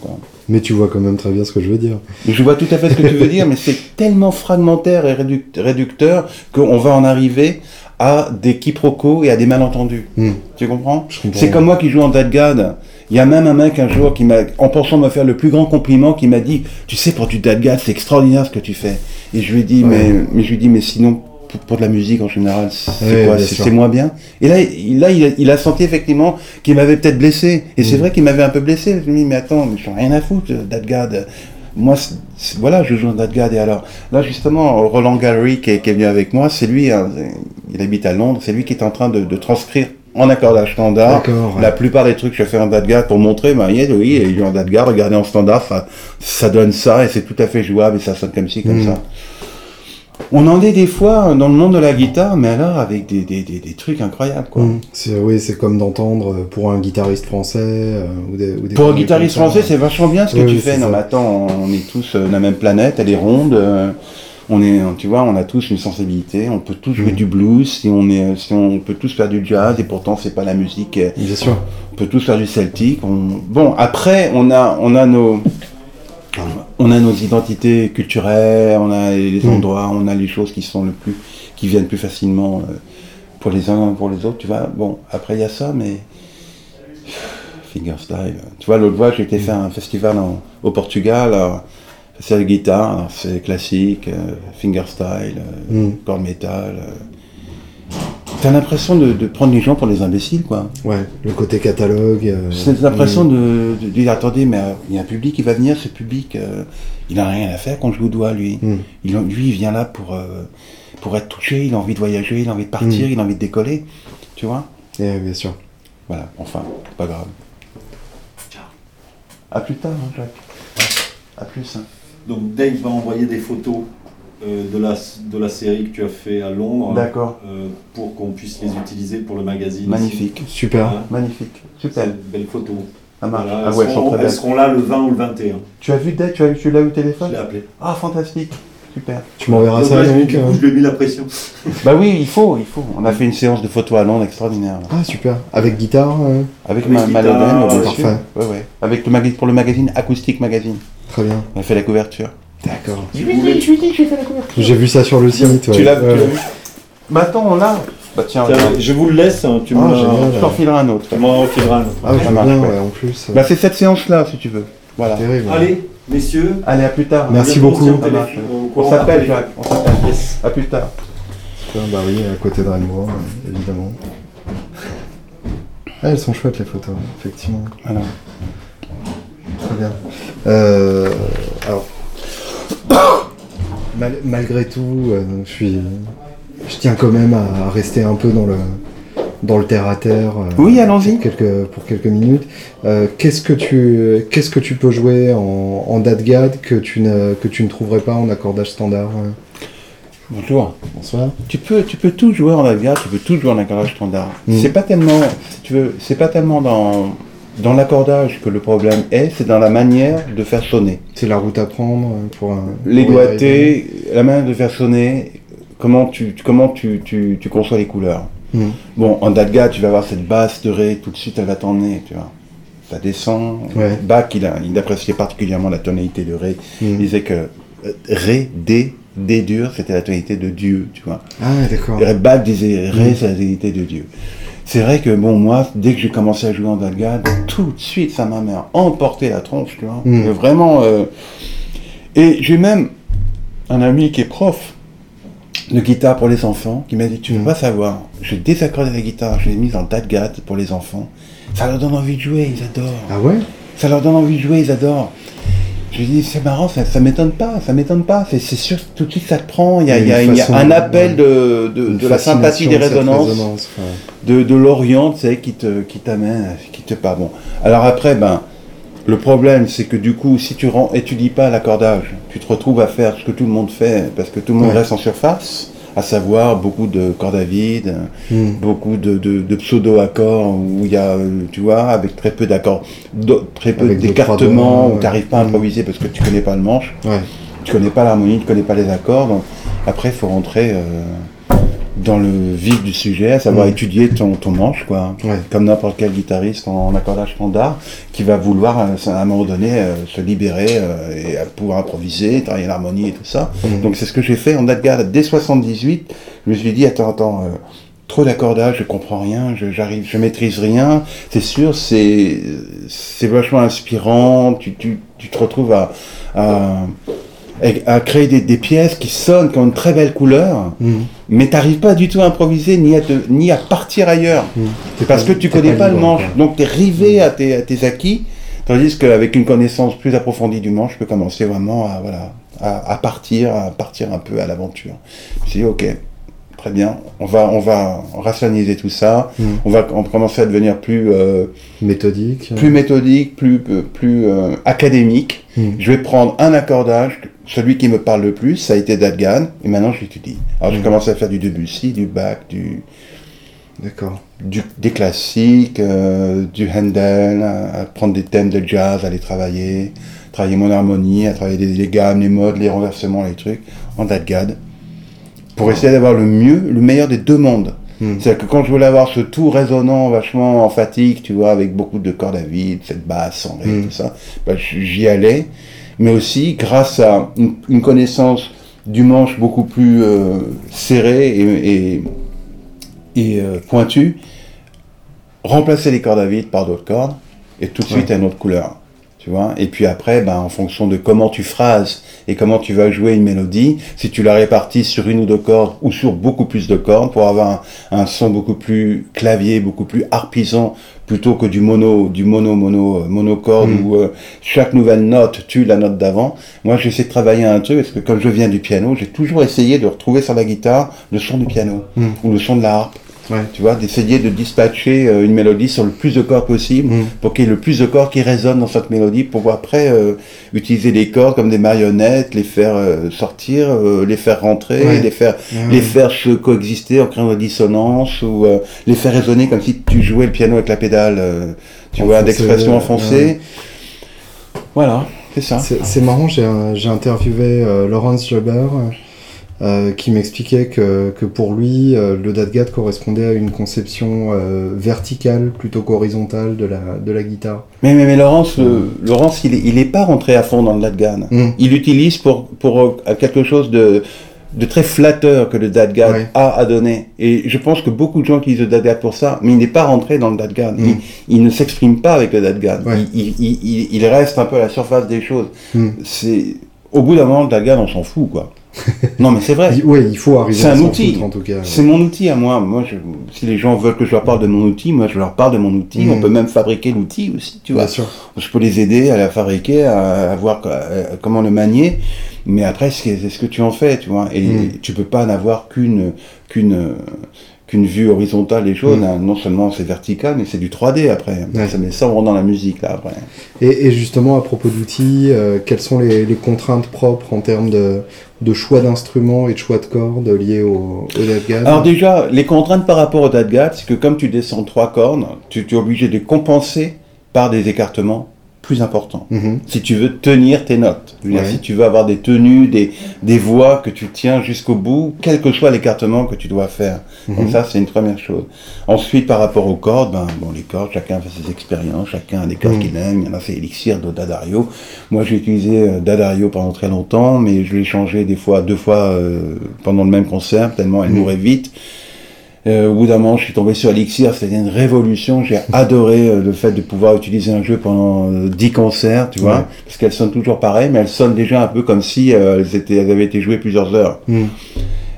Mais tu vois quand même très bien ce que je veux dire. je vois tout à fait ce que tu veux dire, mais c'est tellement fragmentaire et réducteur qu'on va en arriver à des quiproquos et à des malentendus. Mmh. Tu comprends? C'est comme moi qui joue en Dead God il y a même un mec un jour qui m'a, en pensant me faire le plus grand compliment, qui m'a dit, tu sais, pour du dead c'est extraordinaire ce que tu fais. Et je lui ai dit, mais, mais je lui ai dit, mais sinon, pour, de la musique en général, c'est quoi C'est moins bien. Et là, il, là, il, a, senti effectivement qu'il m'avait peut-être blessé. Et c'est mm. vrai qu'il m'avait un peu blessé. Je lui ai dit, mais attends, mais je rien à foutre, Dead Moi, voilà, je joue en Dead Et alors, là, justement, Roland Gallery, qui est, venu avec moi, c'est lui, hein, il habite à Londres, c'est lui qui est en train de, de transcrire en accordage standard. La plupart des trucs que je fais en dadgad pour montrer, bah, oui, il est en dadgad, regardez en standard, ça, ça donne ça et c'est tout à fait jouable et ça sonne comme ci, comme hmm. ça. On en est des fois dans le monde de la guitare, mais alors avec des, des, des, trucs incroyables. Quoi. Hmm. oui, c'est comme d'entendre euh, pour un guitariste français. Euh, ou des, ou pour un guitariste français, c'est vachement bien ce que tu fais. Non, mais attends, on est tous euh, la même planète, elle est ronde on est, tu vois, on a tous une sensibilité, on peut tous jouer mm. du blues, si on est, si on peut tous faire du jazz, et pourtant c'est pas la musique. Euh, Bien sûr. On peut tous faire du celtique. Bon, après, on a, on a nos, on a nos identités culturelles, on a les mm. endroits, on a les choses qui sont le plus, qui viennent plus facilement euh, pour les uns pour les autres, tu vois. Bon, après il y a ça, mais fingerstyle. Tu vois, l'autre fois, j'ai été mm. faire un festival au Portugal, c'est la guitare, c'est classique, euh, fingerstyle, euh, mm. core metal. T'as l'impression de, prendre les gens pour des imbéciles, quoi. Ouais, le côté catalogue. Euh, c'est l'impression de, dire attendez, mais euh, il y a un public qui va venir, ce public, euh, il n'a rien à faire quand je vous dois, lui. Hmm. Il, lui, il vient là pour, pour être touché, il a envie de voyager, il a envie de partir, hmm. il a envie de décoller, tu vois yeah, bien sûr. Voilà, enfin, pas grave. Ciao. À plus tard, hein, Jacques. À plus. Hein. Donc Dave va envoyer des photos euh, de, la, de la série que tu as fait à Londres. D'accord. Euh, pour qu'on puisse les utiliser pour le magazine. Magnifique. Super. Magnifique. Super. Belle photo. Ça marche. ah ouais, elles, seront, là le 20 ou le 21. Tu as vu Dave? Tu, as, tu l'as eu au téléphone? Je l'ai appelé. Ah, fantastique. Super. Tu m'enverras ça, Yannick euh Je lui ai mis la pression. bah oui, il faut, il faut. On a fait une séance de photos à Londres extraordinaire. Ah, super. Avec guitare Avec, ma, Parfait. Ouais, ouais. Avec le pour le magazine Acoustique Magazine. Très bien. On a fait la couverture. D'accord. Je lui ai dit, que j'ai fait la couverture. J'ai vu ça sur le site. Tu l'as vu Bah attends, on l'a. Bah tiens, je vous le laisse, hein, tu ah, Je t'en filerai un autre. Tu m'en fileras un autre. Ah, ça marche, bien, ouais. en plus. Bah c'est cette séance-là, si tu veux. Voilà. Terrible. Allez, messieurs. Allez, à plus tard. Merci beaucoup. On s'appelle, Jacques. On s'appelle. Yes. À plus tard. Bah oui, à côté de Rennes-Bois, évidemment. Ah, elles sont chouettes les photos, effectivement. Voilà. Très bien. Euh, alors, malgré tout, euh, je, suis, je tiens quand même à rester un peu dans le, dans le terre à terre. Euh, oui, allons-y. Pour quelques, pour quelques minutes. Qu'est-ce que tu qu'est-ce que tu peux jouer en, en DATGAD que tu ne que tu ne trouverais pas en accordage standard Bonjour. Bonsoir. Tu peux tu peux tout jouer en DATGAD, tu peux tout jouer en accordage standard. Mm. C'est pas tellement tu veux c'est pas tellement dans dans l'accordage que le problème est, c'est dans la manière de faire sonner. C'est la route à prendre pour un. Les doigtés, la manière de faire sonner, comment tu, comment tu, tu, tu conçois les couleurs. Hmm. Bon, en Dadga, tu vas avoir cette basse de Ré, tout de suite elle va t'emmener, tu vois. Ça descend. Bach, il, a, il appréciait particulièrement la tonalité de Ré. Hmm. Il disait que euh, Ré, D, D dur, c'était la tonalité de Dieu, tu vois. Ah, d'accord. Bach disait Ré, hmm. c'est la tonalité de Dieu. C'est vrai que bon, moi, dès que j'ai commencé à jouer en Dalgade, tout de suite, ça m'a emporté la tronche, tu vois. Mm. Vraiment. Euh, et j'ai même un ami qui est prof de guitare pour les enfants qui m'a dit Tu ne veux mm. pas savoir, j'ai désaccordé la guitare, je l'ai mise en Dalgade pour les enfants. Ça leur donne envie de jouer, ils adorent. Ah ouais? Ça leur donne envie de jouer, ils adorent. Je lui dis, c'est marrant, ça, ça m'étonne pas, ça m'étonne pas. C'est sûr, tout de suite ça te prend. Il y a, il y a, un appel de, de, la sympathie des résonances, de, de l'Orient, tu sais, qui te, qui t'amène, qui te pas bon. Alors après, ben, le problème, c'est que du coup, si tu étudies pas l'accordage, tu te retrouves à faire ce que tout le monde fait, parce que tout le monde reste en surface à savoir beaucoup de cordes à vide, hmm. beaucoup de, de, pseudo-accords où il y a, tu vois, avec très peu d'accords, très peu d'écartements, où tu n'arrives pas à hmm. improviser parce que tu connais pas le manche, tu connais pas l'harmonie, tu connais pas les accords. Donc après, il faut rentrer euh, dans le vif du sujet, à savoir mm. étudier ton, ton manche, quoi. Comme n'importe quel guitariste en, accordage standard, qui va vouloir euh, à un moment donné euh, se libérer euh, et pouvoir improviser, travailler l'harmonie et tout ça. Mm. Donc c'est ce que j'ai fait en date dès 78. Je me suis dit attends attends. trop d'accordage, je comprends rien, je, j'arrive, je maîtrise rien. C'est sûr, c'est c'est vachement inspirant. Tu, tu, tu te retrouves à, à à créer des, pièces qui sonnent, qui ont une très belle couleur, mm. mais tu n'arrives pas du tout à improviser ni à, ni à partir ailleurs. Mm. C'est parce que tu connais pas le manche. Donc tu es rivé à, tes, à, tes, acquis, tandis qu'avec une connaissance plus approfondie du manche, je peux commencer vraiment à, voilà, à, partir, à partir un peu à l'aventure. Je me suis dit, ok, très bien, on va, on va rationaliser tout ça, mm. on va commencer à devenir plus euh, méthodique, plus méthodique, plus, plus euh, académique. Je vais prendre un accordage celui qui me parle le plus, ça a été Dadgan, et maintenant j'étudie. Alors j'ai mm. commencé à faire du Debussy, du Bach, du. D'accord. des classiques, euh, du Handel, à, prendre des thèmes de jazz, à les travailler, travailler mon harmonie, à travailler les, gammes, les modes, les renversements, les trucs, en Dadgad, pour essayer d'avoir le mieux, le meilleur des deux mondes. Mm. C'est-à-dire que quand je voulais avoir ce tout résonnant, vachement emphatique, tu vois, avec beaucoup de cordes à vide, cette basse, en ré, mm. tout ça, bah, j'y allais mais aussi grâce à une, connaissance du manche beaucoup plus euh, serré et, et, euh, pointue, remplacer les cordes à vide par d'autres cordes, et tout de suite à une autre couleur. Tu vois et puis après, ben, en fonction de comment tu phrases et comment tu vas jouer une mélodie, si tu la répartis sur une ou deux cordes ou sur beaucoup plus de cordes pour avoir un, son beaucoup plus clavier, beaucoup plus harpisant plutôt que du mono, du mono, mono, euh, monocorde mm. où euh, chaque nouvelle note tue la note d'avant. Moi, j'essaie de travailler un truc parce que comme je viens du piano, j'ai toujours essayé de retrouver sur la guitare le son du piano mm. ou le son de la harpe. Tu vois, d'essayer de dispatcher euh, une mélodie sur le plus de cordes possible mm. pour qu'il y ait le plus de cordes qui résonnent dans cette mélodie pour après euh, utiliser les cordes comme des marionnettes, les faire euh, sortir, les faire rentrer, les faire les faire se coexister en créant des dissonances ou les faire résonner comme si tu jouais le piano avec la pédale, tu vois, d'expression enfoncée. Voilà, c'est ça. C'est marrant, j'ai interviewé Laurence Jober euh, qui m'expliquait que, que, pour lui, euh, le DADGAD correspondait à une conception euh, verticale plutôt qu'horizontale de la, de la guitare. Mais, mais, mais Laurence, Laurence, il n'est pas rentré à fond dans le DADGAD. Mm. Il l'utilise pour, pour quelque chose de, de très flatteur que le DADGAD a à donner. Et je pense que beaucoup de gens utilisent le DADGAD pour ça, mais il n'est pas rentré dans le DADGAD. Mm. Il, ne s'exprime pas avec le DADGAD. Il, il, il, reste un peu à la surface des choses. Mm. C'est Au bout d'un moment, le DADGAD, on s'en fout, quoi. non, mais c'est vrai. Oui, il faut arriver C'est un outil. en tout cas. C'est mon outil à moi. Moi, si les gens veulent que je leur parle de mon outil, moi, je leur parle de mon outil. On mm. peut même fabriquer l'outil aussi, tu vois. Sûr. Je peux les aider à la fabriquer, à, voir comment le manier. Mais après, c'est ce que tu en fais, tu vois. Et mm. tu peux pas n'avoir qu'une qu'une qu'une vue horizontale des choses. Mm. Hein. Non seulement c'est vertical, mais c'est du 3D après. Ça met ça dans la musique là après. Et, justement, à propos d'outils, euh, quelles sont les, contraintes propres en termes de, de choix d'instruments et de choix de cordes liés au, au Alors déjà, les contraintes par rapport au DADGAD, c'est que comme tu descends trois cordes, tu, tu es obligé de compenser par des écartements plus important. Mhm. Si tu veux tenir tes notes, si tu veux avoir des tenues, des, des voix que tu tiens jusqu'au bout, quel que soit l'écartement que tu dois faire. Donc mhm. ça, c'est une première chose. Ensuite, par rapport aux cordes, ben, bon, les cordes, chacun fait ses expériences, chacun a des cordes mhm. qu'il aime. Il y en a fait Elixir, d'autres Dadario. Moi, j'ai utilisé euh, Dadario pendant très longtemps, mais je l'ai changé des fois, deux fois euh, pendant le même concert, tellement elle mourait vite. Euh, au bout d'un moment, je suis tombé sur Elixir, c'était une révolution. J'ai adoré euh, le fait de pouvoir utiliser un jeu pendant 10 euh, concerts, tu vois, parce qu'elles sonnent toujours pareil, mais elles sonnent déjà un peu comme si elles, étaient, elles avaient été jouées plusieurs heures. Hmm.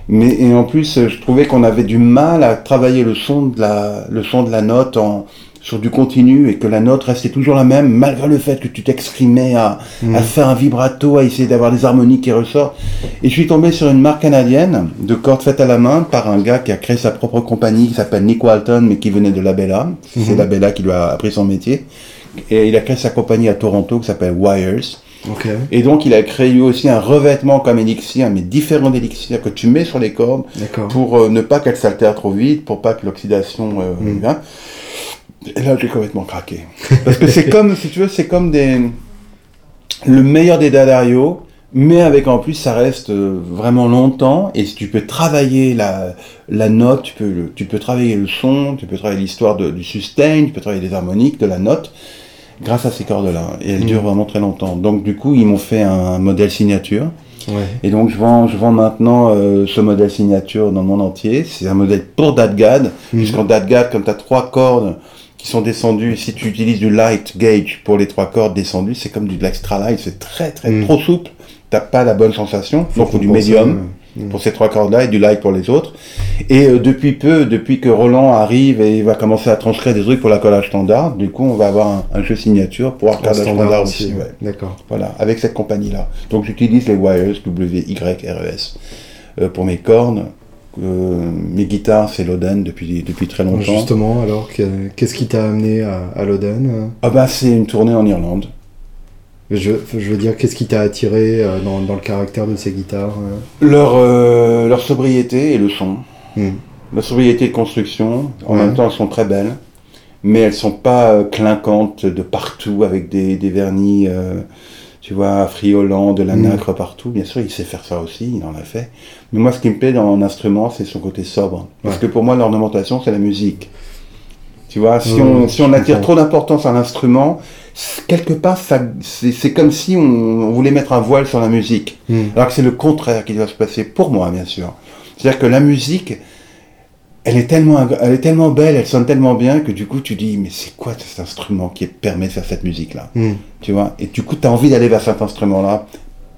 Mais et en plus, je trouvais qu'on avait du mal à travailler le son de la, le son de la note en, sur du continu et que la note restait toujours la même, malgré le fait que tu t'exprimais à, mm. à, faire un vibrato, à essayer d'avoir des harmonies qui ressortent. Et je suis tombé sur une marque canadienne de cordes faites à la main par un gars qui a créé sa propre compagnie qui s'appelle Nick Walton, mais qui venait de la Bella. C'est mm-hmm. la Bella qui lui a appris son métier. Et il a créé sa compagnie à Toronto qui s'appelle Wires. Et donc il a créé aussi un revêtement comme Elixir, mais différent d'Elixir, que tu mets sur les cordes pour euh, ne pas qu'elles s'altèrent trop vite, pour pas que l'oxydation euh, mm. Et là, j'ai complètement craqué. Parce que c'est comme, si tu veux, c'est comme des... le meilleur des Dadario, mais avec en plus, ça reste euh, vraiment longtemps. Et si tu peux travailler la, la note, tu peux, tu peux travailler le son, tu peux travailler l'histoire du sustain, tu peux travailler les harmoniques de la note grâce à ces cordes-là. Et elles durent mm. vraiment très longtemps. Donc, du coup, ils m'ont fait un modèle signature. Et donc je vends, je vends maintenant euh, ce modèle signature dans le monde entier. C'est un modèle pour DADGAD, mm. puisqu'en DADGAD, comme tu as trois cordes sont descendus, si tu utilises du light gauge pour les trois cordes descendues, c'est comme du extra light, c'est très très mm. trop souple, t'as pas la bonne sensation, donc faut du médium mm. pour ces trois cordes-là et du light pour les autres. Et euh, depuis peu, depuis que Roland arrive et il va commencer à transcrire des trucs pour la collage standard, du coup on va avoir un, jeu signature pour un collage standard aussi. D'accord. Voilà, avec cette compagnie-là. Donc j'utilise les wires W-Y-R-E-S euh, pour mes cornes euh, mes guitares, c'est Loden depuis, depuis très longtemps. Justement, alors, qu'est-ce qui t'a amené à, à Loden Ah bah c'est une tournée en Irlande. Je, je veux dire, qu'est-ce qui t'a attiré euh, dans, dans, le caractère de ces guitares euh leur, sobriété et le son. Hmm. La sobriété de construction, en même temps elles sont très belles, mais elles sont pas clinquantes de partout avec des, des vernis tu vois, friolant, de la mm. nacre partout. Bien sûr, il sait faire ça aussi, il en a fait. Mais moi, ce qui me plaît dans mon instrument, c'est son côté sobre. Parce que pour moi, l'ornementation, c'est la musique. Tu vois, si, on, si on attire trop d'importance à l'instrument, quelque part, c'est comme si on, voulait mettre un voile sur la musique. Hmm. Alors que c'est le contraire qui doit se passer, pour moi, bien sûr. C'est-à-dire que la musique, elle est, tellement, elle est tellement belle, elle sonne tellement bien que du coup, tu dis, mais c'est quoi cet instrument qui permet de faire cette musique-là? Hmm. Tu vois? Et du coup, tu as envie d'aller vers cet instrument-là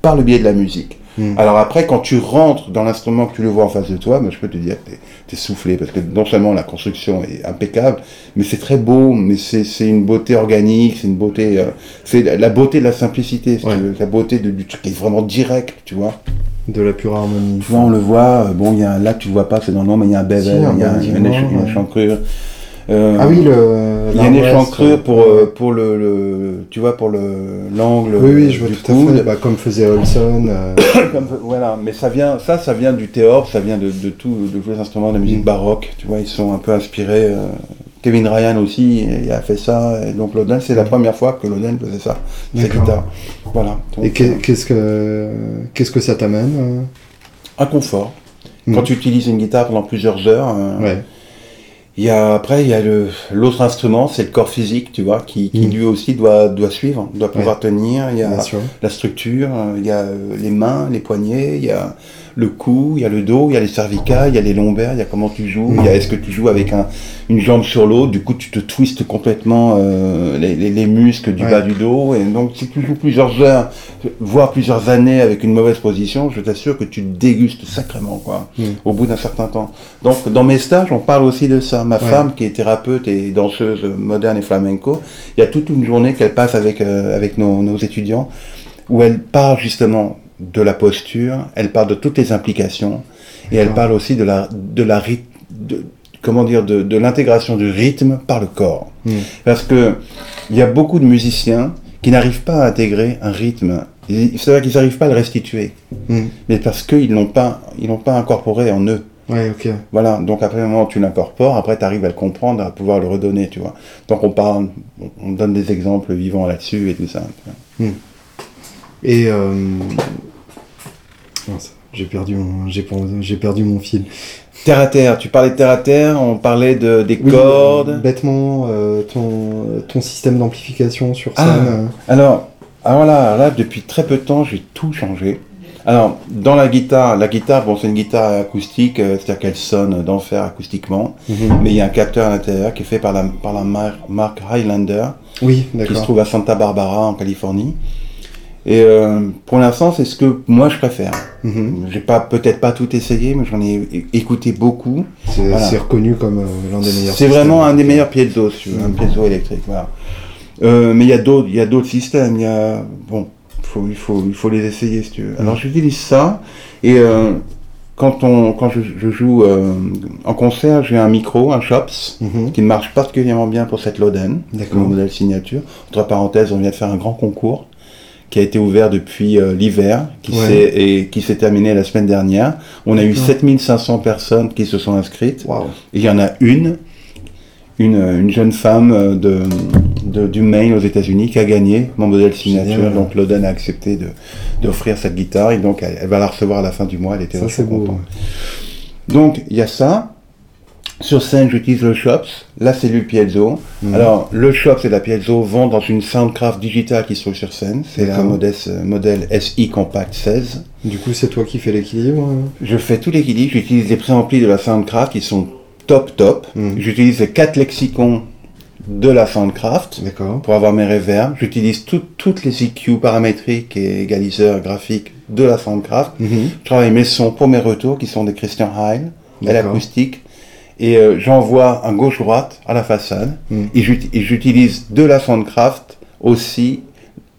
par le biais de la musique. Hmm. Alors après, quand tu rentres dans l'instrument, que tu le vois en face de toi, ben, je peux te dire que tu es, soufflé, parce que non seulement la construction est impeccable, mais c'est très beau, mais c'est une beauté organique, c'est une beauté... Euh, c'est la beauté de la simplicité, la beauté de, du truc qui est vraiment direct, tu vois. De la pure harmonie. Tu vois, on le voit, euh, bon, il y a un lac, tu vois pas, c'est dans le nom, mais il y a un bevel, il y a, une, échancrure. Euh, ah oui, le. Il y a une échancrure pour, euh, pour le, tu vois, pour le l'angle. Oui, oui, je vois tout à fait. Bah, comme faisait Olson. Euh. voilà, mais ça vient, ça, ça vient du théâtre, ça vient de, de tout, de tous les instruments de musique mm. baroque. Tu vois, ils sont un peu inspirés. Kevin Ryan aussi, il a fait ça. Et donc Loden, c'est la mm. première fois que Loden faisait ça, cette guitare. Voilà. et qu'est-ce que qu'est-ce que ça t'amène Un confort. Quand mm. tu utilises une guitare pendant plusieurs heures. Ouais il y a, après, il y a l'autre instrument, c'est le corps physique, tu vois, qui, qui mm. lui aussi doit, doit suivre, doit pouvoir tenir. Il y a la structure, il y a les mains, les poignets, il y a le cou, il y a le dos, il y a les cervicales, il y a les lombaires, il y a comment tu joues, il y a est-ce que tu joues avec un, une jambe sur l'autre, du coup tu te twistes complètement euh, les, les, muscles du bas du dos, et donc si tu joues plusieurs heures, voire plusieurs années avec une mauvaise position, je t'assure que tu dégustes sacrément, quoi, mm. au bout d'un certain temps. Donc dans mes stages, on parle aussi de ça. Ma femme, qui est thérapeute et danseuse moderne et flamenco, il y a toute une journée qu'elle passe avec, euh, avec nos, nos étudiants, où elle parle justement de la posture, elle parle de toutes les implications, et elle parle aussi de la, de la de, comment dire, de, l'intégration du rythme par le corps. Hmm. Parce que il y a beaucoup de musiciens qui n'arrivent pas à intégrer un rythme. C'est vrai qu'ils n'arrivent pas à le restituer, hmm. mais parce qu'ils n'ont pas, ils n'ont pas incorporé en eux. Ouais, ok. Voilà, donc après un moment tu l'incorpores, après tu arrives à le comprendre, à pouvoir le redonner, tu vois. Donc on parle, on donne des exemples vivants là-dessus et tout ça. Hmm. Et euh, j'ai perdu mon, j'ai perdu mon fil. Terre à terre, tu parlais de terre à terre, on parlait de, des cordes. Bêtement, euh, ton, ton système d'amplification sur ah, scène. Euh. alors, alors là, là, depuis très peu de temps, j'ai tout changé. Alors, dans la guitare, la guitare, bon, c'est une guitare acoustique, euh, c'est-à-dire qu'elle sonne d'enfer acoustiquement, mhm. mais il y a un capteur à l'intérieur qui est fait par la, par la marque Highlander, oui, qui se trouve à Santa Barbara, en Californie. Et euh, pour l'instant, c'est ce que moi je préfère. Mhm. J'ai pas peut-être pas tout essayé, mais j'en ai écouté beaucoup. C'est reconnu comme euh, l'un des meilleurs. C'est vraiment un des meilleurs piezo, un piezo électrique. Voilà. Euh, mais il y a d'autres, il y a d'autres systèmes. Il y a bon, faut, il faut, il faut les essayer si tu veux. Alors j'utilise ça et quand on, quand je, joue en concert, j'ai un micro, un Shops, mhm. qui marche particulièrement bien pour cette Loden, mon modèle signature. Entre parenthèses, on vient de faire un grand concours qui a été ouvert depuis euh, l'hiver, qui s'est et qui s'est terminé la semaine dernière. On a eu 7500 personnes qui se sont inscrites. Et il y en a une, une, une jeune femme euh, de, de, du Maine aux États-Unis qui a gagné mon modèle signature. Donc Loden a accepté d'offrir cette guitare et donc elle, va la recevoir à la fin du mois. Elle était très contente. Donc il y a ça. Sur scène, j'utilise le Shops, la cellule piezo. Mhm. Alors, le Shops et la piezo vont dans une Soundcraft digitale qui se trouve sur scène. C'est un modèle, SI Compact 16. Du coup, c'est toi qui fais l'équilibre hein? Je fais tout l'équilibre. J'utilise les préamplis de la Soundcraft qui sont top top. Mhm. J'utilise les quatre lexicons de la Soundcraft pour avoir mes reverbs. J'utilise toutes les EQ paramétriques et égaliseurs graphiques de la Soundcraft. Mhm. Je travaille mes sons pour mes retours qui sont des Christian Heil, l'acoustique et euh, j'envoie un gauche-droite à la façade et j'utilise de la Soundcraft aussi,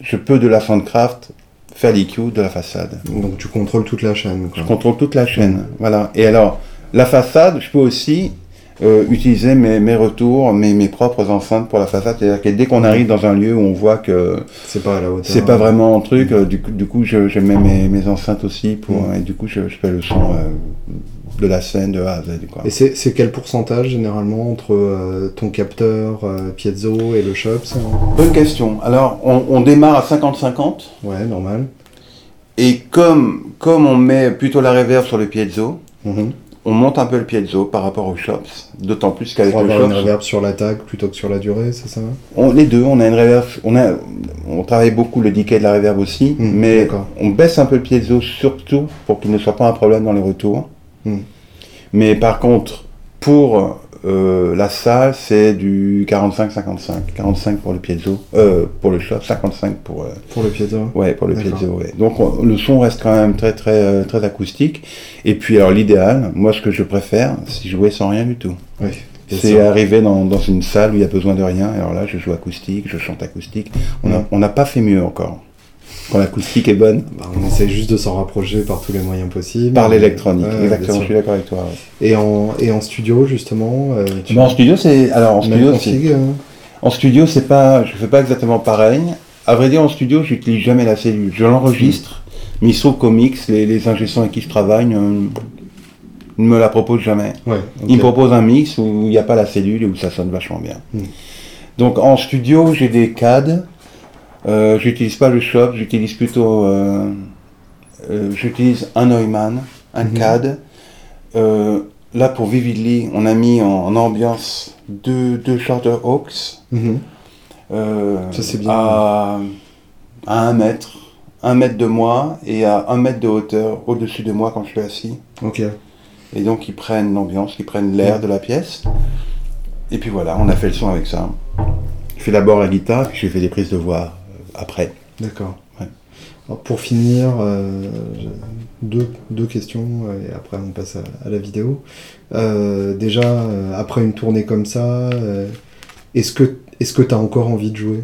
je peux de la Soundcraft faire l'EQ de la façade. Donc tu contrôles toute la chaîne. Je contrôle toute la chaîne, voilà. Et alors, la façade, je peux aussi euh, utiliser mes, mes retours, mes, mes, propres enceintes pour la façade. C'est-à-dire que dès qu'on arrive dans un lieu où on voit que c'est pas à la hauteur, c'est pas vraiment un truc, euh, du, du, coup je, je mets mes, mes, enceintes aussi pour, hmm. et du coup je, je fais le son de la scène de A à Z. Quoi. Et c'est quel pourcentage généralement entre euh, ton capteur euh, piezo et le Shops Bonne question. Alors on, démarre à 50-50. Ouais, normal. Et comme, comme on met plutôt la reverb sur le piezo, mhm. on monte un peu le piezo par rapport aux shops, d'autant plus qu'avec le avoir une shops, reverb sur l'attaque plutôt que sur la durée, c'est ça? On, les deux, on a une reverb, on, a, on travaille beaucoup le decay de la reverb aussi, Hmm, mais on baisse un peu le piezo surtout pour qu'il ne soit pas un problème dans les retours. Hmm. Mais par contre, pour euh, la salle, c'est du 45-55. 45 pour le piezo, euh, pour le shop, 55 pour, euh, Pour le piezo ouais, pour le piezo. Ouais. Donc on- le son reste quand même très très très acoustique. Et puis alors l'idéal, moi ce que je préfère, c'est jouer sans rien du tout. Oui. C'est arriver dans, dans une salle où il y a besoin de rien. Alors là, je joue acoustique, je chante acoustique. On Mm. on n'a pas fait mieux encore. Quand l'acoustique est bonne, Bah, on essaie juste de s'en rapprocher par tous les moyens possibles. par l'électronique. Ouais, Exactement, je suis d'accord avec toi. ouais. Et en, et en studio, justement euh, tu- Mais en studio, c'est alors en studio, c'est config, euh, en studio, c'est pas, je fais pas exactement pareil. À vrai dire, en studio, j'utilise jamais la cellule. Je l'enregistre, mais il se trouve qu'au mix, les, les ingénieurs avec qui je travaille euh, ne me la proposent jamais. Ouais, Ils me proposent un mix où il n'y a pas la cellule et où ça sonne vachement bien. Mm. Donc en studio, j'ai des CAD. Euh, j'utilise pas le shop, j'utilise plutôt. euh, euh, j'utilise un Neumann, un Mhm. CAD. Là pour Vividly, on a mis en, en ambiance deux, deux Charter Hawks. Mhm. euh, Ça, c'est bien. À, à un mètre. Un mètre de moi et à un mètre de hauteur au-dessus de moi quand je suis assis. Ok. Et donc ils prennent l'ambiance, ils prennent l'air de la pièce. Et puis voilà, on a fait le son avec ça. Je fais d'abord la guitare, puis j'ai fait des prises de voix après. D'accord. Ouais. Pour finir, euh, deux, deux questions euh, et après on passe à, à la vidéo. Euh, déjà, après une tournée comme ça, est-ce que est-ce que tu as encore envie de jouer?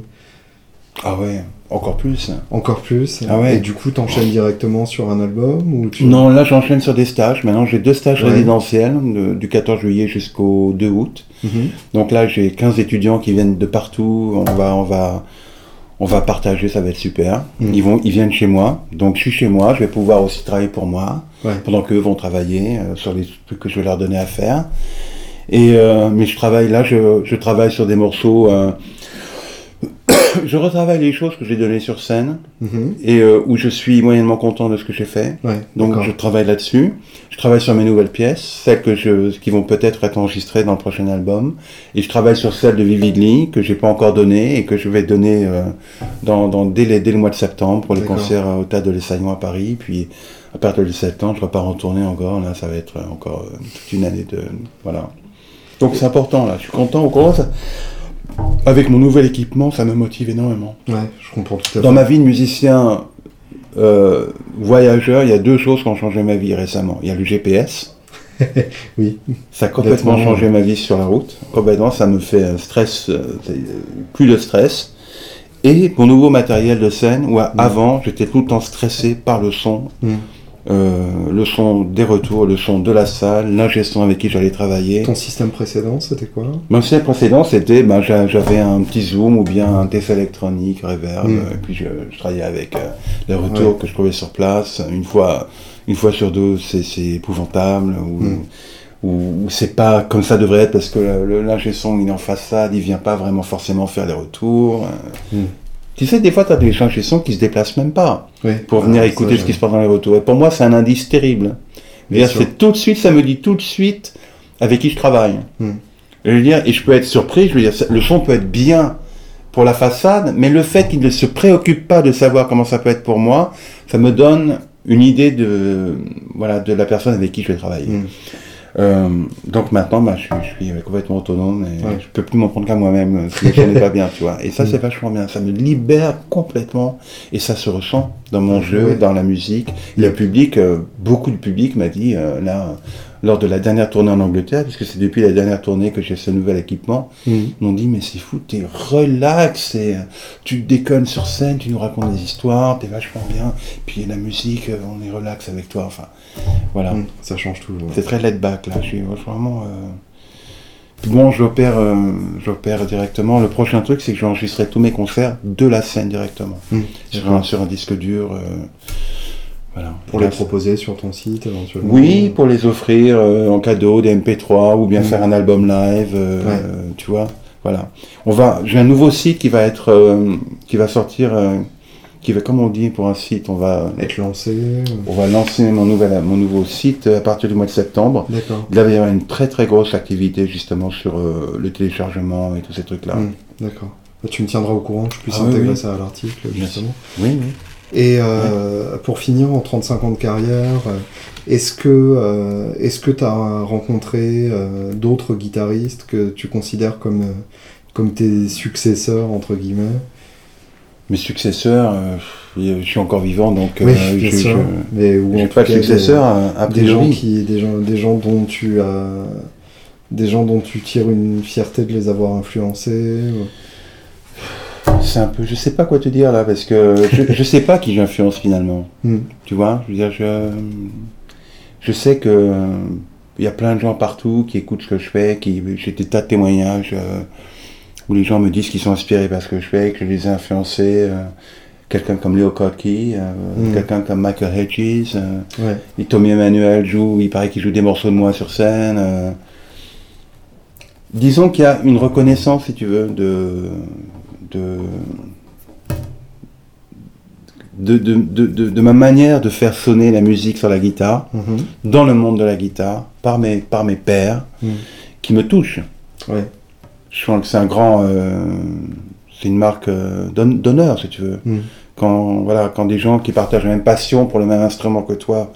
Ah ouais, encore plus. Encore plus Ah ouais. Et du coup, t'enchaînes directement sur un album ou tu... Non, là j'enchaîne sur des stages. Maintenant j'ai deux stages Ouais. résidentiels de- du 14 juillet jusqu'au 2 août. Mhm. Donc là j'ai 15 étudiants qui viennent de partout. On va, on va, on va partager, ça va être super. Mhm. Ils, vont, ils viennent chez moi. Donc je suis chez moi, je vais pouvoir aussi travailler pour moi. Ouais. pendant qu'eux vont travailler euh, sur les trucs que je vais leur donner à faire. Et euh, mais je travaille là, je, je travaille sur des morceaux. je retravaille les choses que j'ai données sur scène Mhm. et euh, où je suis moyennement content de ce que j'ai fait. Ouais, Donc je travaille là-dessus. Je travaille sur mes nouvelles pièces, celles que je, qui vont peut-être être enregistrées dans le prochain album. Et je travaille sur celles de Vividly que j'ai pas encore données et que je vais donner euh, dans, dans- dès, les- dès le mois de septembre pour les concerts au Théâtre de l'Essaillon à Paris. Puis à partir de septembre, je repars en tournée encore. Là, ça va être encore euh, toute une année de voilà. Donc c'est important là. Je suis content. Au contraire, ça- avec mon nouvel équipement, ça me motive énormément. Ouais, je comprends tout à fait. Dans ma vie de musicien euh, voyageur, il y a deux choses qui ont changé ma vie récemment. Il y a le GPS. Oui. Ça a complètement changé ma vie sur la route. Complètement, ça me fait un stress, euh, euh, plus de stress. Et mon nouveau matériel de scène, où avant, j'étais tout le temps stressé par le son. Mm. Euh, le son des retours, le son de la salle, l'ingé avec qui j'allais travailler. Ton système précédent, c'était quoi? Mon système précédent, c'était, ben, j'a- j'avais un petit zoom ou bien un test électronique, reverb, Mm. et puis je, je travaillais avec euh, les retours Ouais. que je trouvais sur place. Une fois, une fois sur deux, c'est épouvantable, ou, Mm. ou, ou c'est pas comme ça devrait être parce que l'ingé son, il est en façade, il vient pas vraiment forcément faire les retours. euh. Tu sais, des fois, tu as des ingé son qui se déplacent même pas Oui. pour venir Ah, écouter ce qui se passe dans les retours. Et pour moi, c'est un indice terrible. C'est tout de suite, ça me dit tout de suite avec qui je travaille. Hmm. Je veux dire, et je peux être surpris, je veux dire, le son peut être bien pour la façade, mais le fait qu'il ne se préoccupe pas de savoir comment ça peut être pour moi, ça me donne une idée de, voilà, de la personne avec qui je vais travailler. Mm. Euh, donc maintenant, bah, je, suis, je suis complètement autonome et Ouais. je peux plus m'en prendre qu'à moi-même euh, si son n'est pas bien, tu vois. Et ça, Mm. c'est vachement bien. Ça me libère complètement et ça se ressent dans mon jeu, Ouais. dans la musique. Le public, euh, beaucoup de public m'a dit, euh, là, lors de la dernière tournée en Angleterre, puisque c'est depuis la dernière tournée que j'ai ce nouvel équipement, Mm. ils m'ont dit, mais c'est fou, t'es relax, et, tu te déconnes sur scène, tu nous racontes des histoires, t'es vachement bien, puis la musique, on est relax avec toi, enfin, voilà. Mm. Ça change tout. ouais. C'est très laid back là, je suis vraiment. euh, bon, j'opère, euh, j'opère directement. Le prochain truc, c'est que j'enregistrerai tous mes concerts de la scène directement. Mm. Sur un, sur un disque dur. euh, voilà. Pour Là, les proposer sur ton site éventuellement. Oui, pour les offrir euh, en cadeau des MP3 ou bien Mm. faire un album live, euh, Ouais. tu vois. Voilà. On va, j'ai un nouveau site qui va être, euh, qui va sortir, qui va, comme on dit pour un site, on va être lancé. On va lancer mon, nouvel, mon nouveau site à partir du mois de septembre. D'accord. Il va y avoir une très très grosse activité justement sur le téléchargement et tous ces trucs-là. Mmh, d'accord. Bah, tu me tiendras au courant, je puisse ah intégrer ça à l'article, justement. Oui, oui. Et euh, pour finir, en 35 ans de carrière, euh, est-ce que est-ce que tu as rencontré d'autres guitaristes que tu considères comme, comme tes successeurs, entre guillemets? Mes successeurs, euh, je suis encore vivant, donc oui, euh, je, sûr. mais ou en pas de successeur des gens qui, des gens, des gens dont tu as, des gens dont tu tires une fierté de les avoir influencés. C'est un peu, je sais pas quoi te dire là, parce que je, je sais pas qui j'influence finalement. Hmm. Tu vois, je veux dire, je, je sais que il y a plein de gens partout qui écoutent ce que je fais, qui, j'ai des tas de témoignages. Euh, où les gens me disent qu'ils sont inspirés par ce que je fais, que je les ai influencés. Euh, quelqu'un comme Leo Kottke, euh, mm. quelqu'un comme Michael Hedges, euh, et Tommy Emmanuel joue, il paraît qu'il joue des morceaux de moi sur scène. Disons qu'il y a une reconnaissance, si tu veux, de, de, de, ma manière de faire sonner la musique sur la guitare, mm-hmm. dans le monde de la guitare, par mes, par mes pairs, mm. qui me touchent. Ouais je crois que c'est un grand. Euh, c'est une marque euh, d'honneur, si tu veux. Mm. Quand, voilà, quand des gens qui partagent la même passion pour le même instrument que toi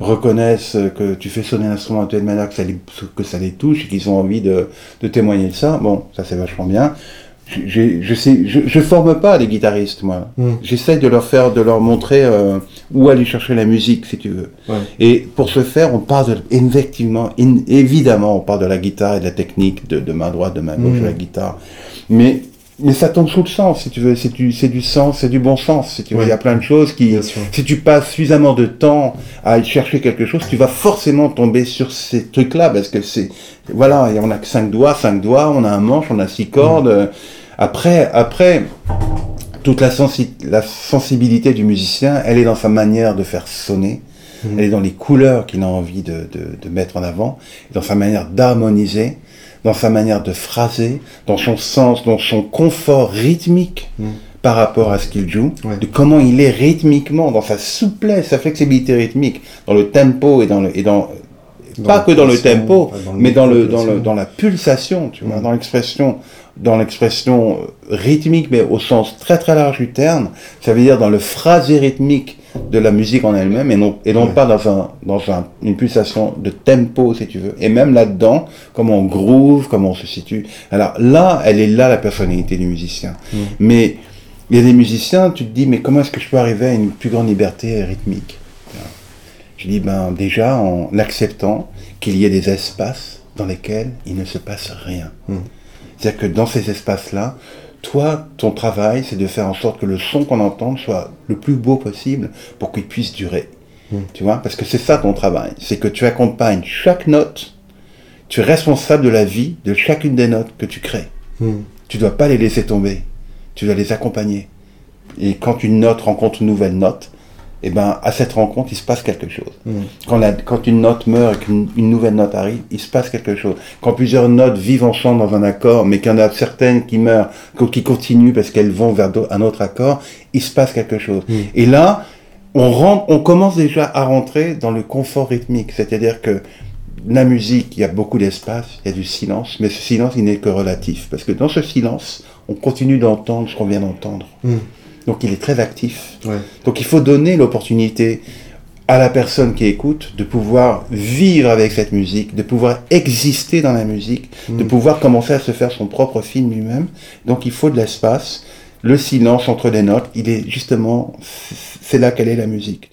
reconnaissent que tu fais sonner l'instrument de telle manière que ça les, que ça les touche et qu'ils ont envie de, de témoigner de ça, bon, ça c'est vachement bien je, sais, je, forme pas les guitaristes, moi. Hmm. J'essaie de leur faire, de leur montrer euh, où aller chercher la musique, si tu veux. Et pour ce faire, on parle de, effectivement, évidemment, on parle de la guitare et de la technique, de, main droite, de main gauche de la hmm. guitare. Mais, mais ça tombe sous le sens, si tu veux. C'est du, c'est du sens, c'est du bon sens, si tu veux. Il y a plein de choses qui, si tu passes suffisamment de temps à chercher quelque chose, tu vas forcément tomber sur ces trucs-là, parce que c'est, voilà, on a que cinq doigts, cinq doigts, on a un manche, on a six cordes. Hmm. Après, après toute la, la, sensibilité du musicien, elle est dans sa manière de faire sonner, mhm. elle est dans les couleurs qu'il a envie de, de, mettre en avant, dans sa manière d'harmoniser, dans sa manière de phraser, dans son sens, dans son confort rythmique. Mhm. par rapport à ce qu'il joue, de comment il est rythmiquement, dans sa souplesse, sa flexibilité rythmique, dans le tempo et dans le, et dans, pas que dans le tempo, mais dans le, dans le, dans la pulsation, tu vois, mhm. dans l'expression dans l'expression rythmique, mais au sens très très large du terme, ça veut dire dans le phrasé rythmique de la musique en elle-même, et non, et non pas dans, un, dans un, une pulsation de tempo, si tu veux. Et même là-dedans, comment on groove, comment on se situe. Alors là, elle est là la personnalité du musicien. Mm. Mais il y a des musiciens, tu te dis, mais comment est-ce que je peux arriver à une plus grande liberté rythmique? Je dis, ben déjà en acceptant qu'il y ait des espaces dans lesquels il ne se passe rien. Mm. C'est-à-dire que dans ces espaces-là, toi, ton travail, c'est de faire en sorte que le son qu'on entend soit le plus beau possible pour qu'il puisse durer. Hmm. Tu vois? Parce que c'est ça ton travail. C'est que tu accompagnes chaque note, tu es responsable de la vie de chacune des notes que tu crées. Hmm. Tu ne dois pas les laisser tomber. Tu dois les accompagner. Et quand une note rencontre une nouvelle note, eh ben, à cette rencontre, il se passe quelque chose. Mm. Quand, quand, une note meurt et qu'une nouvelle note arrive, il se passe quelque chose. Quand plusieurs notes vivent ensemble dans un accord, mais qu'il y en a certaines qui meurent, qui continuent parce qu'elles vont vers un autre accord, il se passe quelque chose. Mm. Et là, on, rentre, on commence déjà à rentrer dans le confort rythmique. C'est-à-dire que la musique, il y a beaucoup d'espace, il y a du silence, mais ce silence, il n'est que relatif. Parce que dans ce silence, on continue d'entendre ce qu'on vient d'entendre. Mm. Donc il est très actif. Donc il faut donner l'opportunité à la personne qui écoute de pouvoir vivre avec cette musique, de pouvoir exister dans la musique, de mm. pouvoir commencer à se faire son propre film lui-même. Donc il faut de l'espace, le silence entre les notes, il est justement, c'est là qu'elle est la musique.